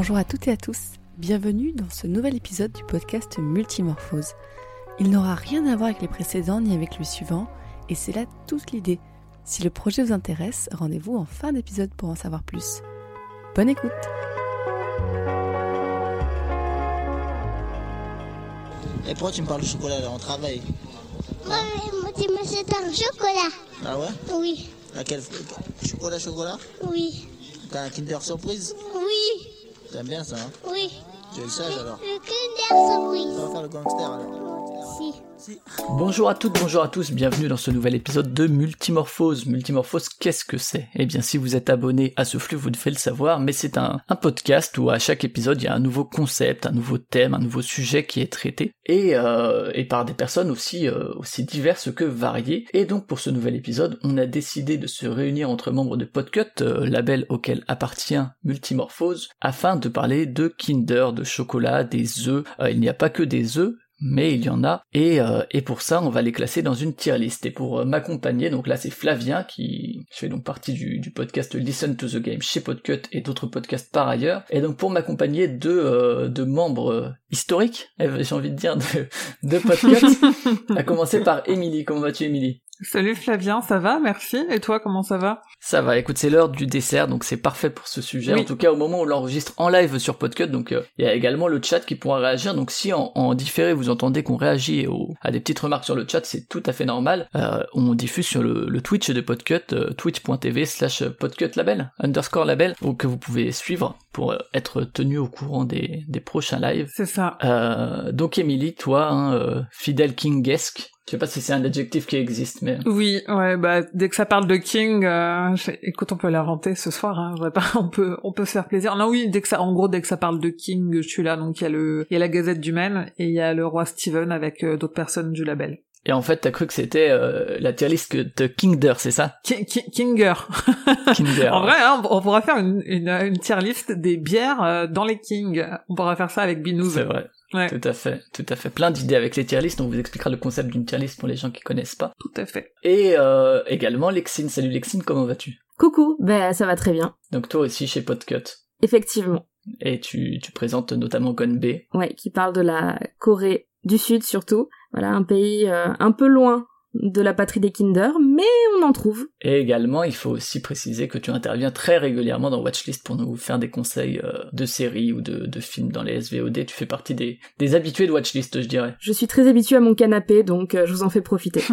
Bonjour à toutes et à tous, bienvenue dans ce nouvel épisode du podcast Multimorphose. Il n'aura rien à voir avec les précédents ni avec le suivant, et c'est là toute l'idée. Si le projet vous intéresse, rendez-vous en fin d'épisode pour en savoir plus. Bonne écoute Et pourquoi tu me parles de chocolat là? On travaille. Ouais, moi, tu m'achètes un chocolat. Ah ouais? Oui, À quel chocolat chocolat? Oui, T'as un Kinder Surprise? Oui, T'aimes bien ça hein? Oui. Tu es sage alors Le Kinder Surprise. On va faire le gangster alors. Bonjour à toutes, bonjour à tous, bienvenue dans ce nouvel épisode de Multimorphose. Multimorphose, qu'est-ce que c'est? Eh bien, si vous êtes abonné à ce flux, vous devez le savoir, mais c'est un, podcast où à chaque épisode, il y a un nouveau concept, un nouveau thème, un nouveau sujet qui est traité, et, euh, par des personnes aussi, euh, aussi diverses que variées. Et donc, pour ce nouvel épisode, on a décidé de se réunir entre membres de Podcut, euh, label auquel appartient Multimorphose, afin de parler de Kinder, de chocolat, des œufs. Il n'y a pas que des œufs, mais il y en a, et, euh, et pour ça, on va les classer dans une tier list. Et pour euh, m'accompagner, donc là c'est Flavien, qui fait donc partie du, du podcast Listen to the Game chez Podcut et d'autres podcasts par ailleurs. Et donc pour m'accompagner de, euh, de membres historiques, eh, j'ai envie de dire, de, de Podcut, à commencer par Émilie. Comment vas-tu Émilie? Salut Flavien, ça va, merci. Et toi, comment ça va? Ça va, écoute, c'est l'heure du dessert, donc c'est parfait pour ce sujet. Oui. En tout cas, au moment où on l'enregistre en live sur Podcut, donc euh, il y a également le chat qui pourra réagir. Donc si en, en différé vous entendez qu'on réagit au- à des petites remarques sur le chat, c'est tout à fait normal. Euh, on diffuse sur le, le Twitch de Podcut, euh, twitch.tv slash Podcut label, underscore label, donc que vous pouvez suivre pour être tenu au courant des, des prochains lives. C'est ça. Donc Émilie, toi, hein, fidèle kingesque, je sais pas si c'est un adjectif qui existe, mais... Oui, ouais, bah dès que ça parle de King, euh, écoute, on peut l'inventer ce soir. Hein, pas, on peut, on peut se faire plaisir. Non, oui, dès que ça, en gros, dès que ça parle de King, je suis là. Donc il y a le, il y a la Gazette du Maine et il y a le roi Steven avec euh, d'autres personnes du label. Et en fait, t'as cru que c'était euh, la tier list de Kinder, c'est ça? Ki- Ki- Kinger. Kinder. en vrai, hein, on pourra faire une, une, une tier list des bières euh, dans les Kings. On pourra faire ça avec Binous. C'est vrai. Ouais, Tout à fait, tout à fait. Plein d'idées avec les tier lists, on vous expliquera le concept d'une tier list pour les gens qui connaissent pas. tout à fait. Et euh, également Lexine, salut Lexine, comment vas-tu? Coucou, ben ça va très bien. Donc toi aussi chez Podcut, Effectivement. et tu, tu présentes notamment Gonbe. Ouais, qui parle de la Corée du Sud surtout. Voilà, un pays euh, un peu loin de la patrie des Kinder, mais on en trouve. Et également, il faut aussi préciser que tu interviens très régulièrement dans Watchlist pour nous faire des conseils euh, de séries ou de, de films dans les SVOD. Tu fais partie des, des habitués de Watchlist, je dirais. Je suis très habituée à mon canapé, donc euh, je vous en fais profiter.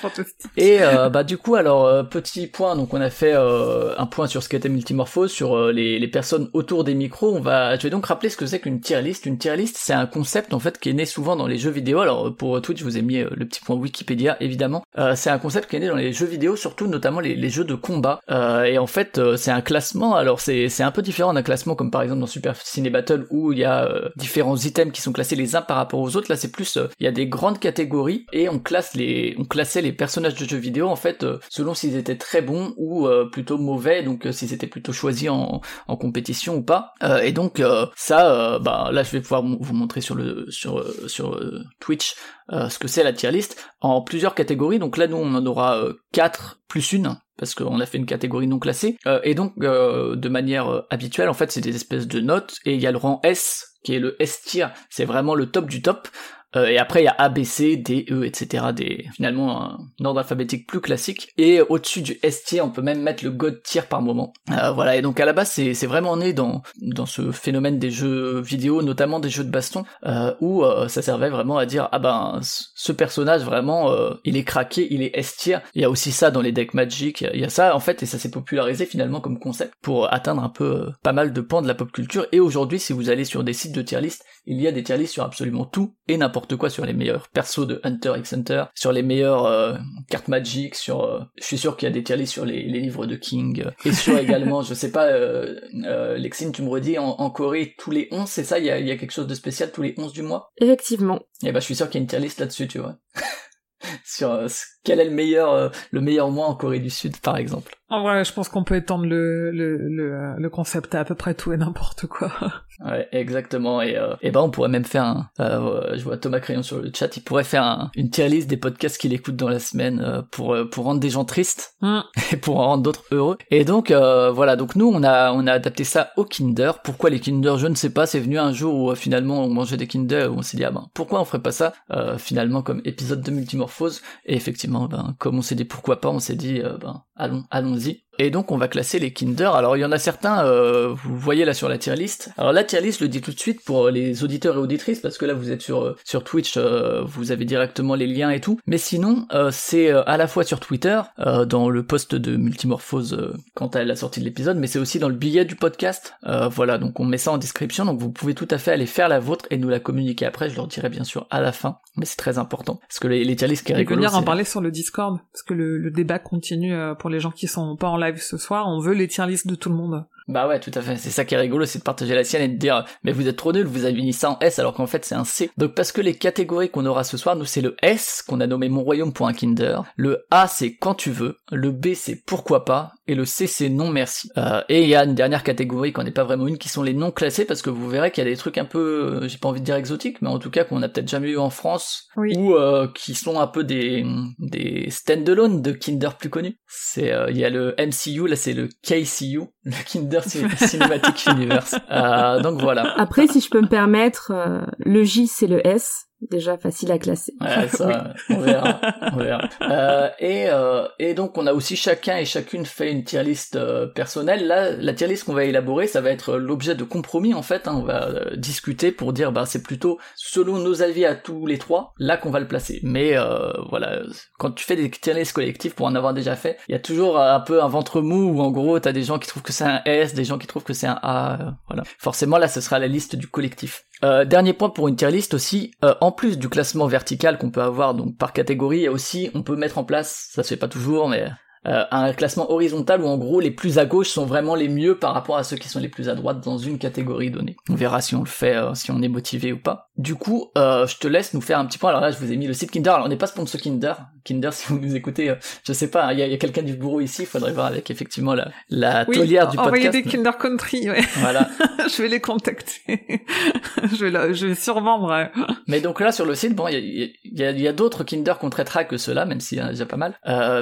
Fantastique. Et euh, bah du coup alors euh, petit point donc on a fait euh, un point sur ce qu'était multimorphose sur euh, les, les personnes autour des micros on va je vais donc rappeler ce que c'est qu'une tier list une tier list c'est un concept en fait qui est né souvent dans les jeux vidéo alors pour Twitch je vous ai mis euh, le petit point Wikipédia évidemment Euh, c'est un concept qui est né dans les jeux vidéo surtout notamment les, jeux de combat. Euh, et en fait euh, c'est un classement alors c'est un peu différent d'un classement comme par exemple dans Super Ciné Battle où il y a euh, différents items qui sont classés les uns par rapport aux autres. Là c'est plus il y a des grandes catégories et on classe les on classait les personnages de jeux vidéo. En fait selon s'ils étaient très bons ou plutôt mauvais donc s'ils étaient plutôt choisis en, en compétition ou pas. Et donc ça bah là je vais pouvoir vous montrer sur le sur sur Twitch euh, ce que c'est la tier list en plusieurs catégories. Donc là nous on en aura euh, quatre plus une parce qu'on a fait une catégorie non classée. Euh, et donc euh, de manière habituelle en fait c'est des espèces de notes. Et il y a le rang S qui est le S tier. C'est vraiment le top du top euh, et après, il y a A, B, C, D, E, etc. Des, finalement, un ordre alphabétique plus classique. Et au-dessus du S tier, on peut même mettre le God tier par moment. Euh, voilà, et donc à la base, c'est, c'est vraiment né dans, dans ce phénomène des jeux vidéo, notamment des jeux de baston, euh, où euh, ça servait vraiment à dire, ah ben, ce personnage, vraiment, il est craqué, il est S tier. Il y a aussi ça dans les decks Magic, il y a- ça, en fait, et ça s'est popularisé finalement comme concept pour atteindre un peu pas mal de pans de la pop culture. Et aujourd'hui, si vous allez sur des sites de tier list, il y a des tier lists sur absolument tout et n'importe quoi sur les meilleurs persos de Hunter x Hunter, sur les meilleures euh, cartes Magic, sur euh, je suis sûr qu'il y a des tier lists sur les, les livres de King et sur également je sais pas euh, euh, Lexine tu me redis en, en Corée tous les 11 c'est ça il y a, y a quelque chose de spécial tous les 11 du mois? Effectivement. et bah je suis sûr qu'il y a une tier list là-dessus tu vois sur euh, quel est le meilleur euh, le meilleur mois en Corée du Sud par exemple? En vrai, je pense qu'on peut étendre le, le, le, le, concept à à peu près tout et n'importe quoi. Ouais, exactement. Et, euh, et ben on pourrait même faire un. Euh, je vois Thomas Crayon sur le chat. Il pourrait faire un, une tier list des podcasts qu'il écoute dans la semaine euh, pour euh, pour rendre des gens tristes Mm. et pour en rendre d'autres heureux. Et donc euh, voilà. Donc nous on a on a adapté ça au Kinder. Pourquoi les Kinder Je ne sais pas. C'est venu un jour où euh, finalement on mangeait des Kinder où on s'est dit ah ben pourquoi on ferait pas ça euh, finalement comme épisode de Multimorphose? Et effectivement ben comme on s'est dit pourquoi pas, on s'est dit euh, ben allons allons-y. Et donc on va classer les Kinder. Alors il y en a certains, euh, vous voyez là sur la tier list. Alors la tier list, je le dis tout de suite pour les auditeurs et auditrices, parce que là vous êtes sur euh, sur Twitch, euh, vous avez directement les liens et tout. Mais sinon, euh, c'est euh, à la fois sur Twitter, euh, dans le post de Multimorphose euh, quant à la sortie de l'épisode, mais c'est aussi dans le billet du podcast. Euh, voilà, donc on met ça en description, donc vous pouvez tout à fait aller faire la vôtre et nous la communiquer après. Je leur dirai bien sûr à la fin, mais c'est très important parce que les, les tier lists qui est Et rigolo, venir en parler sur le Discord, parce que le, le débat continue pour les gens qui sont pas en live ce soir. On veut les tier lists de tout le monde. Bah ouais, tout à fait. C'est ça qui est rigolo, c'est de partager la sienne et de dire, mais vous êtes trop nuls, vous avez mis ça en S alors qu'en fait c'est un C. Donc parce que les catégories qu'on aura ce soir, nous c'est le S qu'on a nommé Mon Royaume pour un Kinder. Le A c'est quand tu veux. Le B c'est pourquoi pas. Et le C c'est non merci. Euh, et il y a une dernière catégorie qu'on n'est pas vraiment une qui sont les non classés parce que vous verrez qu'il y a des trucs un peu, euh, j'ai pas envie de dire exotiques, mais en tout cas qu'on a peut-être jamais eu en France Oui. ou euh, qui sont un peu des des stand-alone de Kinder plus connus. C'est euh, il y a le MCU, là c'est le KCU, le Kinder Cin- Cinematic Universe. Euh, donc voilà. Après, si je peux me permettre, euh, le J c'est le S, déjà facile à classer. Ouais, ça, on verra, on verra. Euh, et, euh, et donc on a aussi chacun et chacune fait une tier list euh, personnelle. Là, la tier list qu'on va élaborer, ça va être l'objet de compromis en fait. hein. On va euh, discuter pour dire, bah c'est plutôt selon nos avis à tous les trois, là qu'on va le placer. Mais euh, voilà, quand tu fais des tier lists collectives, pour en avoir déjà fait, il y a toujours un peu un ventre mou où en gros t'as des gens qui trouvent que c'est un S, des gens qui trouvent que c'est un A. euh, voilà. Forcément là, ce sera la liste du collectif. Euh, dernier point pour une tier list aussi, euh, en plus du classement vertical qu'on peut avoir donc par catégorie, aussi on peut mettre en place, ça se fait pas toujours, mais euh, un classement horizontal où en gros les plus à gauche sont vraiment les mieux par rapport à ceux qui sont les plus à droite dans une catégorie donnée. On verra si on le fait, euh, si on est motivé ou pas. Du coup, euh, je te laisse nous faire un petit point. Alors là, je vous ai mis le site Kinder. Alors on n'est pas sponsor Kinder. Kinder, si vous nous écoutez, je sais pas, il y a, il y a quelqu'un du bureau ici, il faudrait voir avec effectivement la, la Oui, taulière du podcast. des Kinder Country, ouais. Voilà. je vais les contacter. je vais, la- je vais survendre. ouais. Mais donc là sur le site, bon, il y a, il y a- il y a d'autres Kinder qu'on traitera que ceux-là, même s'il y en a déjà pas mal.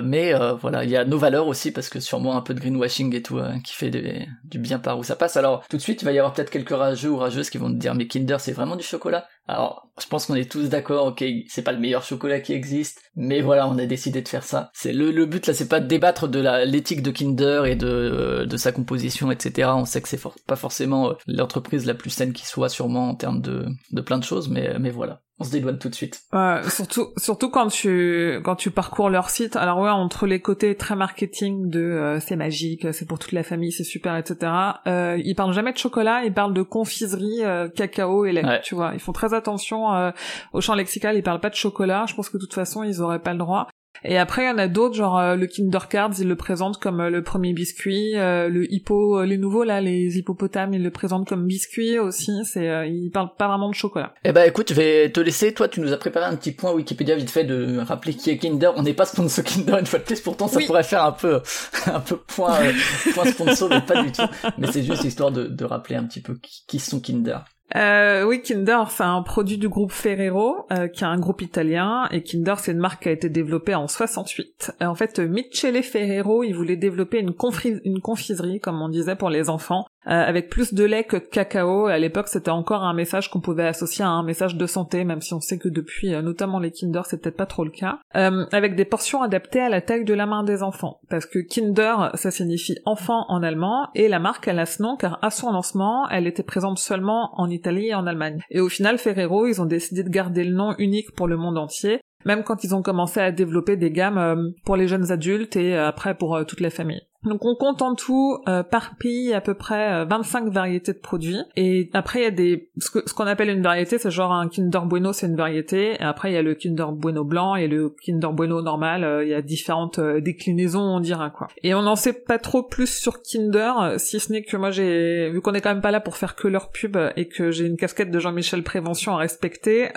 Mais voilà, il y a nos valeurs aussi parce que sûrement un peu de greenwashing et tout euh, qui fait du bien par où ça passe. Alors tout de suite, il va y avoir peut-être quelques rageux ou rageuses qui vont te dire mais Kinder c'est vraiment du chocolat? Alors je pense qu'on est tous d'accord, ok, c'est pas le meilleur chocolat qui existe, mais voilà, on a décidé de faire ça. C'est le, but là, c'est pas de débattre de l'éthique de Kinder et de euh, de sa composition, etc. On sait que c'est pas forcément euh, l'entreprise la plus saine qui soit sûrement en termes de de plein de choses, mais mais voilà, on se dédouane tout de suite. Ouais, surtout, surtout quand tu quand tu parcours leur site. Alors ouais, entre les côtés très marketing de euh, c'est magique, c'est pour toute la famille, c'est super, etc. Euh, ils parlent jamais de chocolat, ils parlent de confiserie, euh, cacao et lait. Ouais. Tu vois, ils font très attention euh, au champ lexical. Ils parlent pas de chocolat. Je pense que de toute façon, ils auraient pas le droit. Et après, il y en a d'autres, genre euh, le Kinder Cards, ils le présentent comme euh, le premier biscuit. euh, le hippo, euh, les nouveaux là, les hippopotames, ils le présentent comme biscuit aussi. C'est, euh, ils parlent pas vraiment de chocolat. Eh ben écoute, je vais te laisser. Toi, tu nous as préparé un petit point Wikipédia vite fait de rappeler qui est Kinder. On n'est pas sponsor Kinder une fois de plus. Pourtant, ça Oui. pourrait faire un peu, un peu point, euh, point sponsor, mais pas du tout. Mais c'est juste histoire de, de rappeler un petit peu qui, qui sont Kinder. Euh, oui, Kinder, c'est un produit du groupe Ferrero, euh, qui est un groupe italien, et Kinder, c'est une marque qui a été développée en 68. Euh, en fait, Michele Ferrero, il voulait développer une, confiserie, comme on disait, pour les enfants, avec plus de lait que de cacao. À l'époque, c'était encore un message qu'on pouvait associer à un message de santé, même si on sait que depuis, euh, notamment les Kinder, c'est peut-être pas trop le cas. Euh, avec des portions adaptées à la taille de la main des enfants. Parce que Kinder, ça signifie enfant en allemand, et la marque, elle a ce nom car à son lancement, elle était présente seulement en Italie et en Allemagne. Et au final, Ferrero, ils ont décidé de garder le nom unique pour le monde entier, même quand ils ont commencé à développer des gammes euh, pour les jeunes adultes et euh, après pour euh, toute la famille. Donc on compte en tout par pays à peu près euh, 25 variétés de produits et après il y a des ce que- ce qu'on appelle une variété c'est genre un Kinder Bueno c'est une variété et après il y a le Kinder Bueno blanc et le Kinder Bueno normal il y a différentes déclinaisons on dira quoi. Et on n'en sait pas trop plus sur Kinder si ce n'est que moi j'ai vu qu'on est quand même pas là pour faire que leur pub et que j'ai une casquette de Jean-Michel Prévention à respecter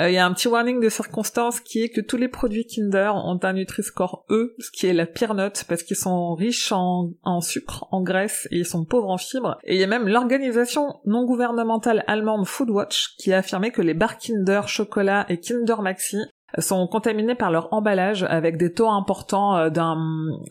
euh, Euh, Il y a un petit warning de circonstance qui est que tous les produits Kinder ont un Nutri-Score E, ce qui est la pire note parce qu'ils sont riches en, en sucre, en graisse et ils sont pauvres en fibres. Et il y a même l'organisation non gouvernementale allemande Foodwatch qui a affirmé que les barres Kinder chocolat et Kinder Maxi sont contaminés par leur emballage avec des taux importants euh, d'un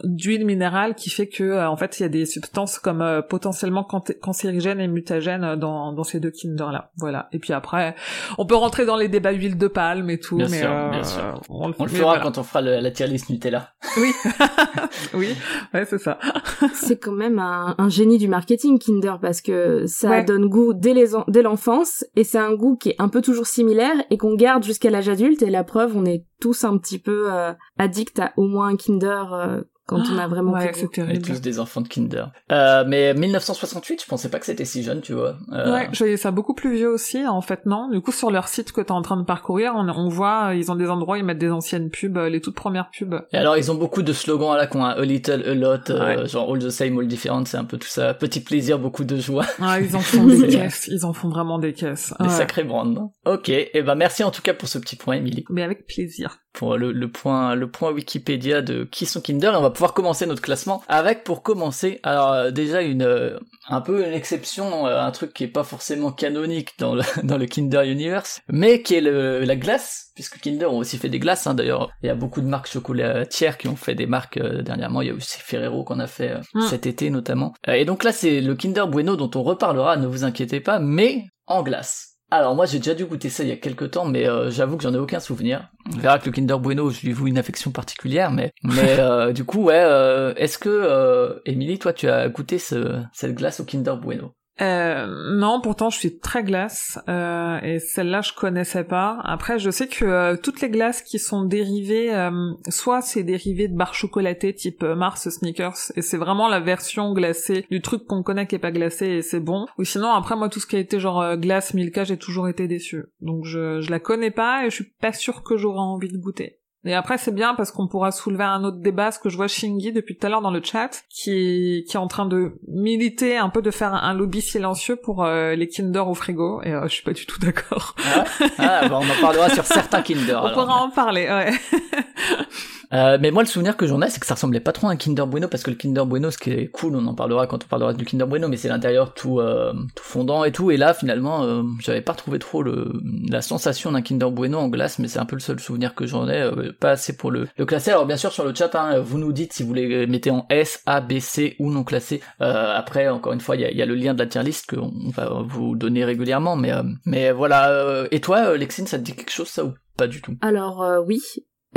d'huile minérale qui fait que euh, en fait il y a des substances comme euh, potentiellement cancérigènes et mutagènes dans, dans ces deux Kinder là. Voilà. Et puis après, on peut rentrer dans les débats huile de palme et tout, Bien mais sûr, euh, bien sûr. on le, On le fera voilà. quand on fera le- la tier list Nutella. Oui, oui, ouais c'est ça. C'est quand même un, un génie du marketing Kinder parce que ça Ouais. donne goût dès les dès l'enfance et c'est un goût qui est un peu toujours similaire et qu'on garde jusqu'à l'âge adulte et la preuve on est tous un petit peu euh, addicts à au moins un Kinder euh, quand on a vraiment ouais, terrible. tous des enfants de Kinder. Euh, mais 1968, je pensais pas que c'était si jeune, tu vois. Euh, Ouais, je voyais ça beaucoup plus vieux aussi, en fait, non? Du coup, sur leur site que t'es en train de parcourir, on, on voit, euh, ils ont des endroits, ils mettent des anciennes pubs, euh, les toutes premières pubs. Et alors, ils ont beaucoup de slogans à la con, hein. a little, a lot, euh, Ouais. genre all the same, all different, c'est un peu tout ça. Petit plaisir, beaucoup de joie. Ah, ils en font des caisses, ils en font vraiment des caisses. Des Ouais. sacrés brands. non Ok, et ben merci en tout cas pour ce petit point, Emily. Mais avec plaisir. Pour le, le point le point Wikipédia de qui sont Kinder et on va pouvoir commencer notre classement avec pour commencer alors euh, déjà une euh, un peu une exception euh, un truc qui est pas forcément canonique dans le dans le Kinder Universe mais qui est le, la glace puisque Kinder ont aussi fait des glaces hein, d'ailleurs. Il y a beaucoup de marques chocolatières qui ont fait des marques euh, dernièrement. Il y a aussi Ferrero qu'on a fait euh, Mm. cet été notamment. Et donc là c'est le Kinder Bueno dont on reparlera ne vous inquiétez pas mais en glace alors moi j'ai déjà dû goûter ça il y a quelques temps, mais euh, j'avoue que j'en ai aucun souvenir. On verra que le Kinder Bueno, je lui voue une affection particulière, mais mais euh, du coup ouais, euh, est-ce que euh, Émilie, toi tu as goûté ce, cette glace au Kinder Bueno? Euh, non, pourtant je suis très glace euh, et celle-là je connaissais pas. Après, je sais que euh, toutes les glaces qui sont dérivées, euh, soit c'est dérivé de barres chocolatées type euh, Mars Snickers et c'est vraiment la version glacée du truc qu'on connaît qui est pas glacé et c'est bon. Ou sinon après moi tout ce qui a été genre glace Milka, j'ai toujours été déçue. Donc je je la connais pas et je suis pas sûre que j'aurai envie de goûter. Et après, c'est bien parce qu'on pourra soulever un autre débat, ce que je vois Shingy depuis tout à l'heure dans le chat, qui, qui est en train de militer un peu de faire un lobby silencieux pour euh, les Kinder au frigo, et euh, je suis pas du tout d'accord. Ah, ah bah, on en parlera sur certains Kinder. On alors. pourra en parler, ouais. Euh, mais moi, le souvenir que j'en ai, c'est que ça ressemblait pas trop à un Kinder Bueno, parce que le Kinder Bueno, ce qui est cool, on en parlera quand on parlera du Kinder Bueno, mais c'est l'intérieur tout, euh, tout fondant et tout. Et là, finalement, euh, j'avais pas retrouvé trop le, la sensation d'un Kinder Bueno en glace, mais c'est un peu le seul souvenir que j'en ai, euh, pas assez pour le, le classer. Alors bien sûr, sur le chat, hein, vous nous dites si vous les mettez en S, A, B, C ou non classé. Euh, après, encore une fois, il y a, y a le lien de la tier list qu'on va vous donner régulièrement, mais, mais voilà. et toi, Lexine, ça te dit quelque chose, ça, ou pas du tout? Alors euh, oui,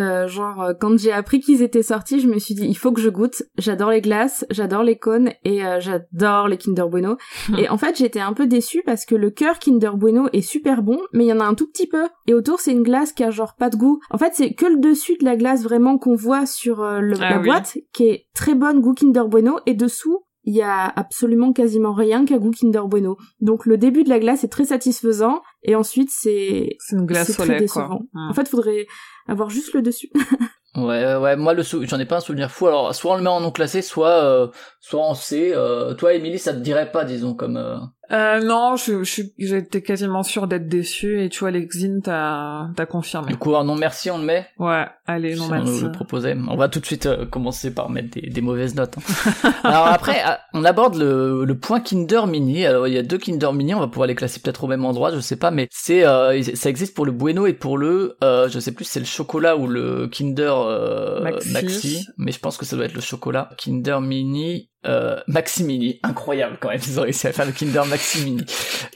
Euh, genre euh, quand j'ai appris qu'ils étaient sortis, je me suis dit il faut que je goûte. J'adore les glaces, j'adore les cônes et euh, j'adore les Kinder Bueno. et en fait j'étais un peu déçue parce que le cœur Kinder Bueno est super bon, mais il y en a un tout petit peu. Et autour c'est une glace qui a genre pas de goût. En fait c'est que le dessus de la glace vraiment qu'on voit sur euh, le- Ah la oui. boîte qui est très bonne goût Kinder Bueno et dessous il y a absolument quasiment rien qu'à goût Kinder Bueno. Donc le début de la glace est très satisfaisant et ensuite c'est C'est une glace au très lait, quoi. décevant. Mm. En fait, faudrait avoir juste le dessus. Ouais, ouais, moi le j'en ai pas un souvenir fou. Alors soit on le met en non classé, soit euh, soit en C. Euh, toi, Émilie, ça te dirait pas, disons, comme. Euh, non, je, je suis, j'étais quasiment sûre d'être déçue et tu vois, Lexine t'as, t'as confirmé. Du coup, en non merci, on le met. Ouais, allez, non si on nous merci. le proposait. On va tout de suite euh, commencer par mettre des, des mauvaises notes. hein. Alors après, ah, on aborde le, le point Kinder Mini. Alors il y a deux Kinder Mini, on va pouvoir les classer peut-être au même endroit, je sais pas, mais c'est euh, ça existe pour le Bueno et pour le, euh, je sais plus, si c'est le chocolat ou le Kinder euh, Maxi. mais je pense que ça doit être le chocolat. Kinder Mini. Euh, Maxi Mini, incroyable quand même, ils ont réussi à faire le Kinder Maxi Mini.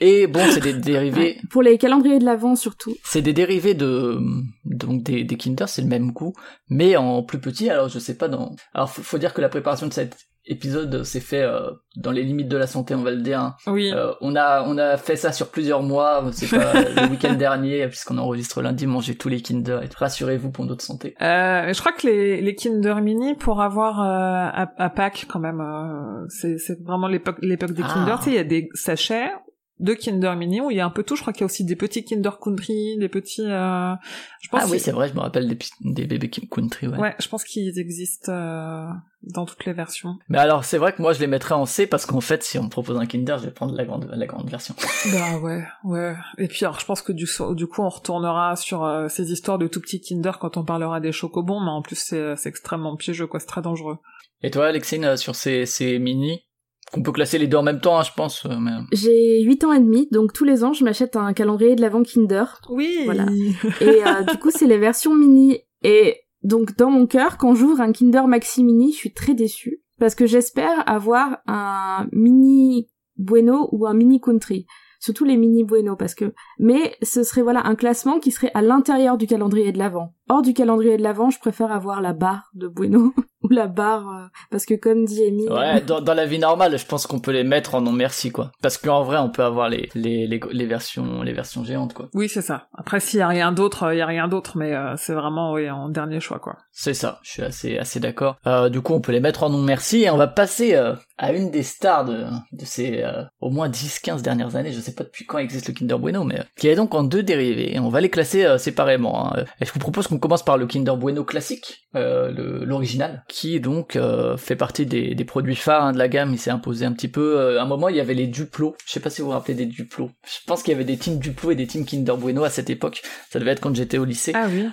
Et bon, c'est des dérivés, Pour les calendriers de l'avant surtout. c'est des dérivés de donc des, des Kinder, c'est le même goût, mais en plus petit. Alors je sais pas dans. Alors faut, faut dire que la préparation de cet épisode s'est fait euh, dans les limites de la santé, on va le dire. hein. Oui. Euh, on a on a fait ça sur plusieurs mois. C'est pas le week-end dernier puisqu'on enregistre lundi, manger tous les Kinder. Et rassurez-vous pour notre santé. Euh, je crois que les, les Kinder Mini, pour avoir euh, à, à Pâques quand même, euh, c'est, c'est vraiment l'époque, l'époque des Ah. Kinder. Tu sais, il y a des sachets de Kinder Mini où il y a un peu tout. Je crois qu'il y a aussi des petits Kinder Country, des petits. euh, Je pense Ah oui, c'est vrai, je me rappelle des, des bébés Country, ouais. Ouais, je pense qu'ils existent euh, dans toutes les versions. Mais alors, c'est vrai que moi, je les mettrais en C parce qu'en fait, si on me propose un Kinder, je vais prendre la grande, la grande version. Bah ouais, ouais. Et puis alors, je pense que du, du coup, on retournera sur euh, ces histoires de tout petits Kinder quand on parlera des chocobons, mais en plus, c'est c'est extrêmement piégeux, quoi. C'est très dangereux. Et toi, Alexine, euh, sur ces, ces mini, qu'on peut classer les deux en même temps, hein, je pense, euh, mais... J'ai 8 ans et demi, donc tous les ans, je m'achète un calendrier de l'avant Kinder. Oui. Voilà. Et euh, du coup, c'est les versions mini. Et donc, dans mon cœur, quand j'ouvre un Kinder Maxi Mini, je suis très déçue. Parce que j'espère avoir un mini Bueno ou un mini Country. Surtout les mini Bueno, parce que... Mais ce serait, voilà, un classement qui serait à l'intérieur du calendrier de l'avant. Hors du calendrier de l'avant, je préfère avoir la barre de Bueno. ou la barre... euh, Parce que comme dit Amy... Ouais, dans, dans la vie normale, je pense qu'on peut les mettre en non merci, quoi. Parce qu'en vrai, on peut avoir les, les, les, les versions, les versions géantes, quoi. Oui, c'est ça. Après, s'il y a rien d'autre, euh, il y a rien d'autre, mais euh, c'est vraiment, oui, en dernier choix, quoi. C'est ça, je suis assez, assez d'accord. Euh, du coup, on peut les mettre en non merci et on va passer euh, à une des stars de, de ces euh, au moins 10-15 dernières années, je sais pas depuis quand existe le Kinder Bueno, mais euh, qui est donc en deux dérivés. Et on va les classer euh, séparément. hein. Et je vous propose qu'on commence par le Kinder Bueno classique, euh, l'original, qui donc euh, fait partie des, des produits phares hein, de la gamme. Il s'est imposé un petit peu. euh, à un moment, il y avait les Duplo. Je sais pas si vous vous rappelez des Duplo. Je pense qu'il y avait des teams Duplo et des teams Kinder Bueno à cette époque. Ça devait être quand j'étais au lycée. Ah oui.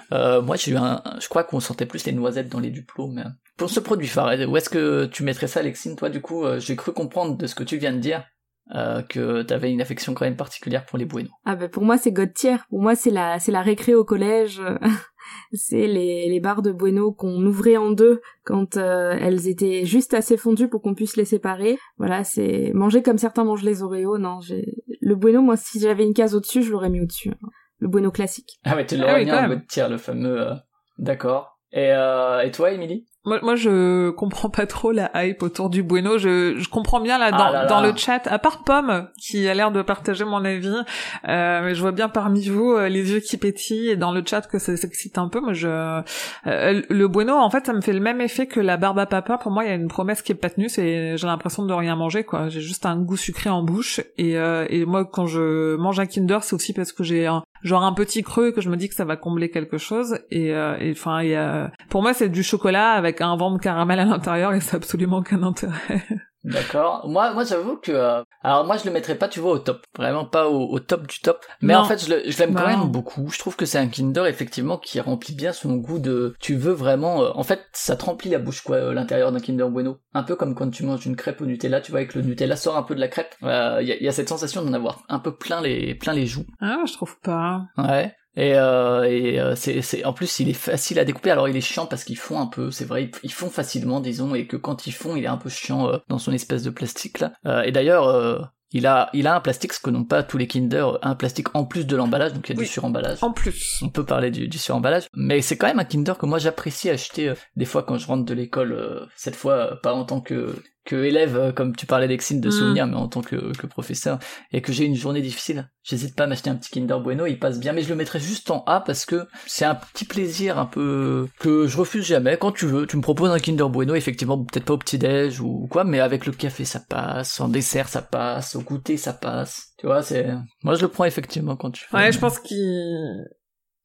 Moi, j'ai eu un, je crois qu'on sentait plus les noisettes dans les duplos, mais pour ce produit phare, où est-ce que tu mettrais ça, Alexine Toi, du coup, j'ai cru comprendre de ce que tu viens de dire euh, que t'avais une affection quand même particulière pour les Bueno. Ah ben pour moi c'est God tier. Pour moi c'est la c'est la récré au collège. c'est les les barres de Bueno qu'on ouvrait en deux quand euh, elles étaient juste assez fondues pour qu'on puisse les séparer. Voilà, c'est manger comme certains mangent les Oreos. Non, j'ai le Bueno moi si j'avais une case au-dessus, je l'aurais mis au-dessus. hein. Le Bueno classique. Ah ouais, tu Ah l'aurais oui, mis en tir, le fameux. euh, D'accord. Et, euh, et toi, Émilie? Moi, moi, je comprends pas trop la hype autour du Bueno. Je, je comprends bien là dans, Ah là là. dans le chat, à part Pomme qui a l'air de partager mon avis, euh, mais je vois bien parmi vous euh, les yeux qui pétillent et dans le chat que ça s'excite un peu. Moi, je euh, le Bueno, en fait, ça me fait le même effet que la barbe à papa. Pour moi, il y a une promesse qui est pas tenue. C'est j'ai l'impression de rien manger quoi. J'ai juste un goût sucré en bouche et euh, et moi quand je mange un Kinder, c'est aussi parce que j'ai un genre un petit creux que je me dis que ça va combler quelque chose et euh, enfin a pour moi c'est du chocolat avec un vent de caramel à l'intérieur et c'est absolument aucun intérêt. D'accord. Moi, moi, j'avoue que, euh, alors moi, je le mettrais pas, tu vois, au top, vraiment pas au, au top du top. Mais Non. en fait, je le- je l'aime quand Non. même beaucoup. Je trouve que c'est un Kinder effectivement qui remplit bien son goût de. Tu veux vraiment, euh, en fait, ça te remplit la bouche quoi, euh, l'intérieur d'un Kinder Bueno. Un peu comme quand tu manges une crêpe au Nutella, tu vois, avec le Nutella sort un peu de la crêpe. Il y, a, y a cette sensation d'en avoir un peu plein les, plein les joues. Ah, je trouve pas. Ouais. Et, euh, et euh, c'est, c'est, en plus, il est facile à découper. Alors, il est chiant parce qu'ils font un peu, c'est vrai, ils- font facilement, disons, et que quand ils font, il est un peu chiant euh, dans son espèce de plastique là. Euh, et d'ailleurs, euh, il a, il a un plastique, ce que n'ont pas tous les Kinder, un plastique en plus de l'emballage, donc il y a Oui. du suremballage. En plus. On peut parler du, du suremballage, mais c'est quand même un Kinder que moi j'apprécie acheter euh, des fois quand je rentre de l'école, euh, cette fois euh, pas en tant que que élève, euh, comme tu parlais d'Exine de Mm. souvenirs, mais en tant que, que professeur, et que j'ai une journée difficile. J'hésite pas à m'acheter un petit Kinder Bueno, il passe bien, mais je le mettrai juste en A parce que c'est un petit plaisir un peu que je refuse jamais. Quand tu veux, tu me proposes un Kinder Bueno, effectivement, peut-être pas au petit-déj ou quoi, mais avec le café ça passe, en dessert ça passe, au goûter ça passe. Tu vois, c'est, moi je le prends effectivement quand tu fais. Ouais, je pense qu'il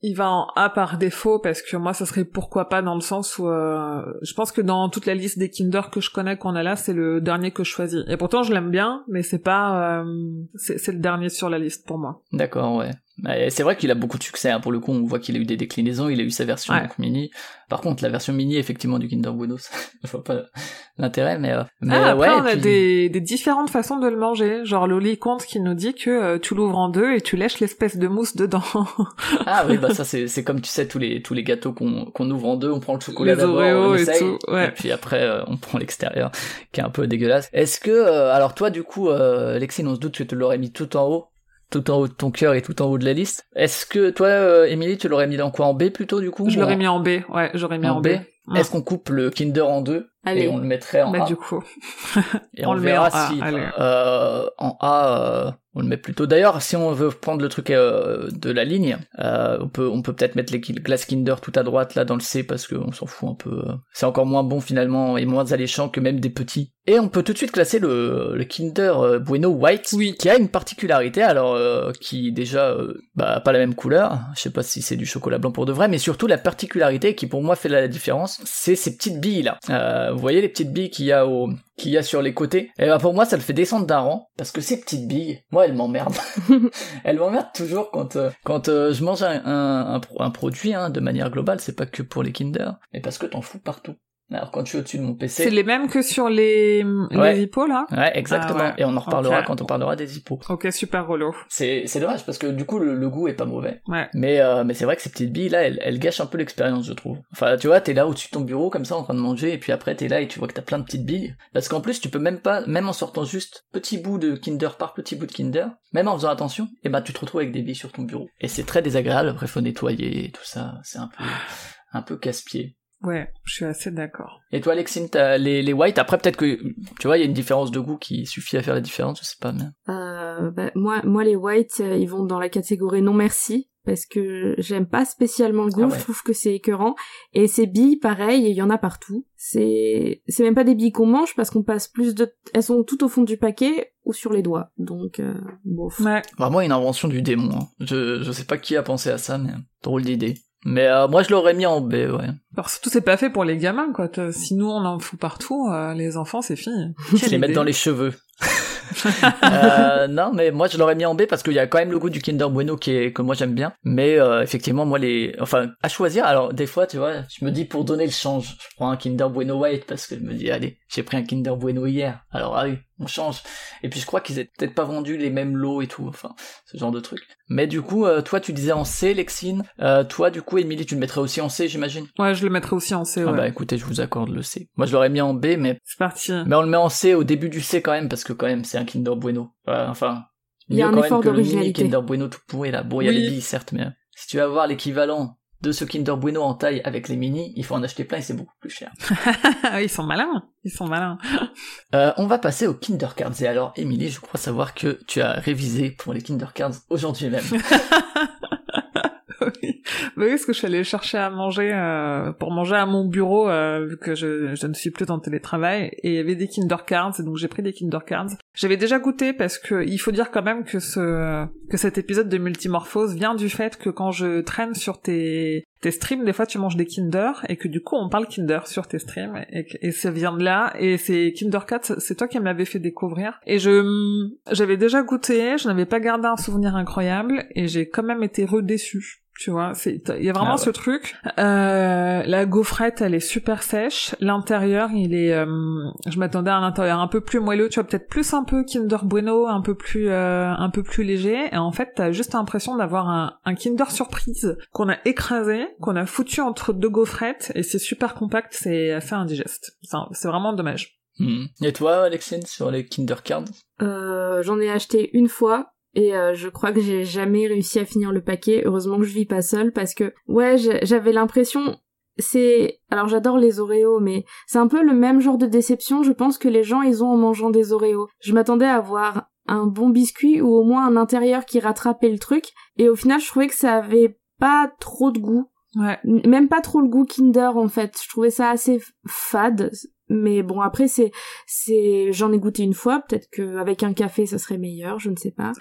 il va en A par défaut parce que moi ça serait pourquoi pas dans le sens où euh, je pense que dans toute la liste des Kinder que je connais qu'on a là c'est le dernier que je choisis et pourtant je l'aime bien mais c'est pas euh, c'est c'est le dernier sur la liste pour moi D'accord, ouais. C'est vrai qu'il a beaucoup de succès, hein. pour le coup, on voit qu'il a eu des déclinaisons, il a eu sa version Ouais. donc, mini. Par contre, la version mini, effectivement, du Kinder Bueno, je vois pas l'intérêt, mais, euh, mais ah, après ouais. on et a puis- des, des différentes façons de le manger genre Loli Comte qui nous dit que euh, tu l'ouvres en deux et tu lèches l'espèce de mousse dedans Ah oui, bah ça, c'est, comme tu sais, tous les, tous les gâteaux qu'on, qu'on ouvre en deux, on prend le chocolat d'abord, on et essaye, tout, ouais. et puis après, euh, on prend l'extérieur, qui est un peu dégueulasse. Est-ce que, euh, alors toi, du coup, euh, Lexine, on se doute que tu l'aurais mis tout en haut, tout en haut de ton cœur et tout en haut de la liste. Est-ce que toi, euh, Émilie, tu l'aurais mis dans quoi? En B plutôt, du coup je l'aurais mis en B ouais j'aurais mis en, En B, B Est-ce qu'on coupe le Kinder en deux Allez. et on le mettrait en Bah A du coup. et on on, le met verra en A, si allez. euh, en A euh, on le met plutôt. D'ailleurs, si on veut prendre le truc euh, de la ligne, euh, on peut on peut peut-être mettre les glass Kinder tout à droite là dans le C parce qu'on s'en fout un peu. euh. C'est encore moins bon finalement et moins alléchant que même des petits. Et on peut tout de suite classer le, le Kinder euh, Bueno White Oui. qui a une particularité alors euh, qui déjà bah, a pas la même couleur. Je sais pas si c'est du chocolat blanc pour de vrai, mais surtout la particularité qui pour moi fait la différence, c'est ces petites billes là. Euh, vous voyez les petites billes qu'il y a au qu'il y a sur les côtés? Et bah pour moi ça le fait descendre d'un rang parce que ces petites billes, moi elles m'emmerdent. elles m'emmerdent toujours quand euh, quand euh, je mange un, un, un pro- un produit hein, de manière globale, c'est pas que pour les Kinder, mais parce que t'en fous partout. Alors quand je suis au-dessus de mon PC, C'est les mêmes que sur les, Ouais. les hippos, là? Ouais, exactement. Ah ouais. Et on en reparlera quand on parlera des hippos. Ok, super relou. C'est, c'est dommage parce que du coup le, le goût est pas mauvais. Ouais. Mais, euh, mais c'est vrai que ces petites billes là, elles, elles gâchent un peu l'expérience, je trouve. Enfin, tu vois, t'es là au-dessus de ton bureau comme ça en train de manger et puis après t'es là et tu vois que t'as plein de petites billes. Parce qu'en plus tu peux même pas, même en sortant juste petit bout de Kinder par petit bout de Kinder, même en faisant attention, et ben tu te retrouves avec des billes sur ton bureau. Et c'est très désagréable. Après faut nettoyer et tout ça. C'est un peu, un peu casse-pied. Ouais, je suis assez d'accord. Et toi, Alexine, t'as les, les whites. Après, peut-être que, tu vois, il y a une différence de goût qui suffit à faire la différence, je sais pas, mais. Euh, bah, moi, moi, les whites, euh, ils vont dans la catégorie non merci parce que j'aime pas spécialement le goût. Ah ouais. Je trouve que c'est écœurant. Et ces billes, pareil, il y en a partout. C'est, c'est même pas des billes qu'on mange parce qu'on passe plus de, elles sont tout au fond du paquet ou sur les doigts. Donc, euh, bof. Ouais. Vraiment une invention du démon. hein. Je, je sais pas qui a pensé à ça, mais drôle d'idée. Mais euh, moi, je l'aurais mis en B, ouais. Alors surtout, c'est pas fait pour les gamins, quoi. Si nous, on en fout partout, euh, les enfants, c'est fini. Je les mettre dans les cheveux. Euh, non, mais moi je l'aurais mis en B parce qu'il y a quand même le goût du Kinder Bueno qui est que moi j'aime bien. Mais euh, effectivement, moi les, enfin à choisir. Alors des fois, tu vois, je me dis pour donner le change, je prends un Kinder Bueno White parce que je me dis allez, j'ai pris un Kinder Bueno hier. Alors ah oui, on change. Et puis je crois qu'ils aient peut-être pas vendu les mêmes lots et tout. Enfin, ce genre de truc. Mais du coup, euh, toi tu disais en C, Lexine. Euh, toi du coup, Émilie, tu le mettrais aussi en C, j'imagine? Ouais, je le mettrai aussi en C, ouais. Ah bah écoutez, je vous accorde le C. Moi je l'aurais mis en B, mais C'est parti. mais on le met en C au début du C quand même, parce que quand même, c'est un Kinder Bueno. Enfin, Il y a un quand effort même que le mini d'originalité. Kinder Bueno tout pourri là. Bon, il y a Oui. les billes certes, mais euh, si tu veux avoir l'équivalent de ce Kinder Bueno en taille avec les mini, il faut en acheter plein et c'est beaucoup plus cher. Ils sont malins. Ils sont malins. Euh, on va passer aux Kinder Cards. Et alors, Émilie, je crois savoir que tu as révisé pour les Kinder Cards aujourd'hui même. oui. Parce que je suis allée chercher à manger euh, pour manger à mon bureau euh, vu que je, je ne suis plus en télétravail et il y avait des Kinder Cards donc j'ai pris des Kinder Cards. J'avais déjà goûté parce que il faut dire quand même que ce que cet épisode de Multimorphose vient du fait que quand je traîne sur tes tes streams, des fois tu manges des Kinder et que du coup on parle Kinder sur tes streams et, et ça vient de là et c'est Kinder Cats, c'est toi qui me l'avais fait découvrir et je j'avais déjà goûté, je n'avais pas gardé un souvenir incroyable et j'ai quand même été redéçue. Tu vois, c'est il y a vraiment Ah ouais. ce truc. Euh, la gaufrette, elle est super sèche. L'intérieur, il est. euh, je m'attendais à un intérieur un peu plus moelleux. Tu vois, peut-être plus un peu Kinder Bueno, un peu plus, euh, un peu plus léger. Et en fait, t'as juste l'impression d'avoir un, un Kinder surprise qu'on a écrasé, qu'on a foutu entre deux gaufrettes, et c'est super compact. C'est assez indigeste. C'est vraiment dommage. Hmm. Et toi, Alexine, sur les Kinder Cards? Euh, j'en ai acheté une fois et euh, je crois que j'ai jamais réussi à finir le paquet. Heureusement que je vis pas seule parce que ouais, j'avais l'impression c'est alors j'adore les Oreos mais c'est un peu le même genre de déception je pense que les gens ils ont en mangeant des Oreos. Je m'attendais à avoir un bon biscuit ou au moins un intérieur qui rattrapait le truc et au final je trouvais que ça avait pas trop de goût. Ouais. Même pas trop le goût Kinder en fait. Je trouvais ça assez fade. Mais bon après c'est c'est j'en ai goûté une fois. Peut-être que avec un café ça serait meilleur. Je ne sais pas.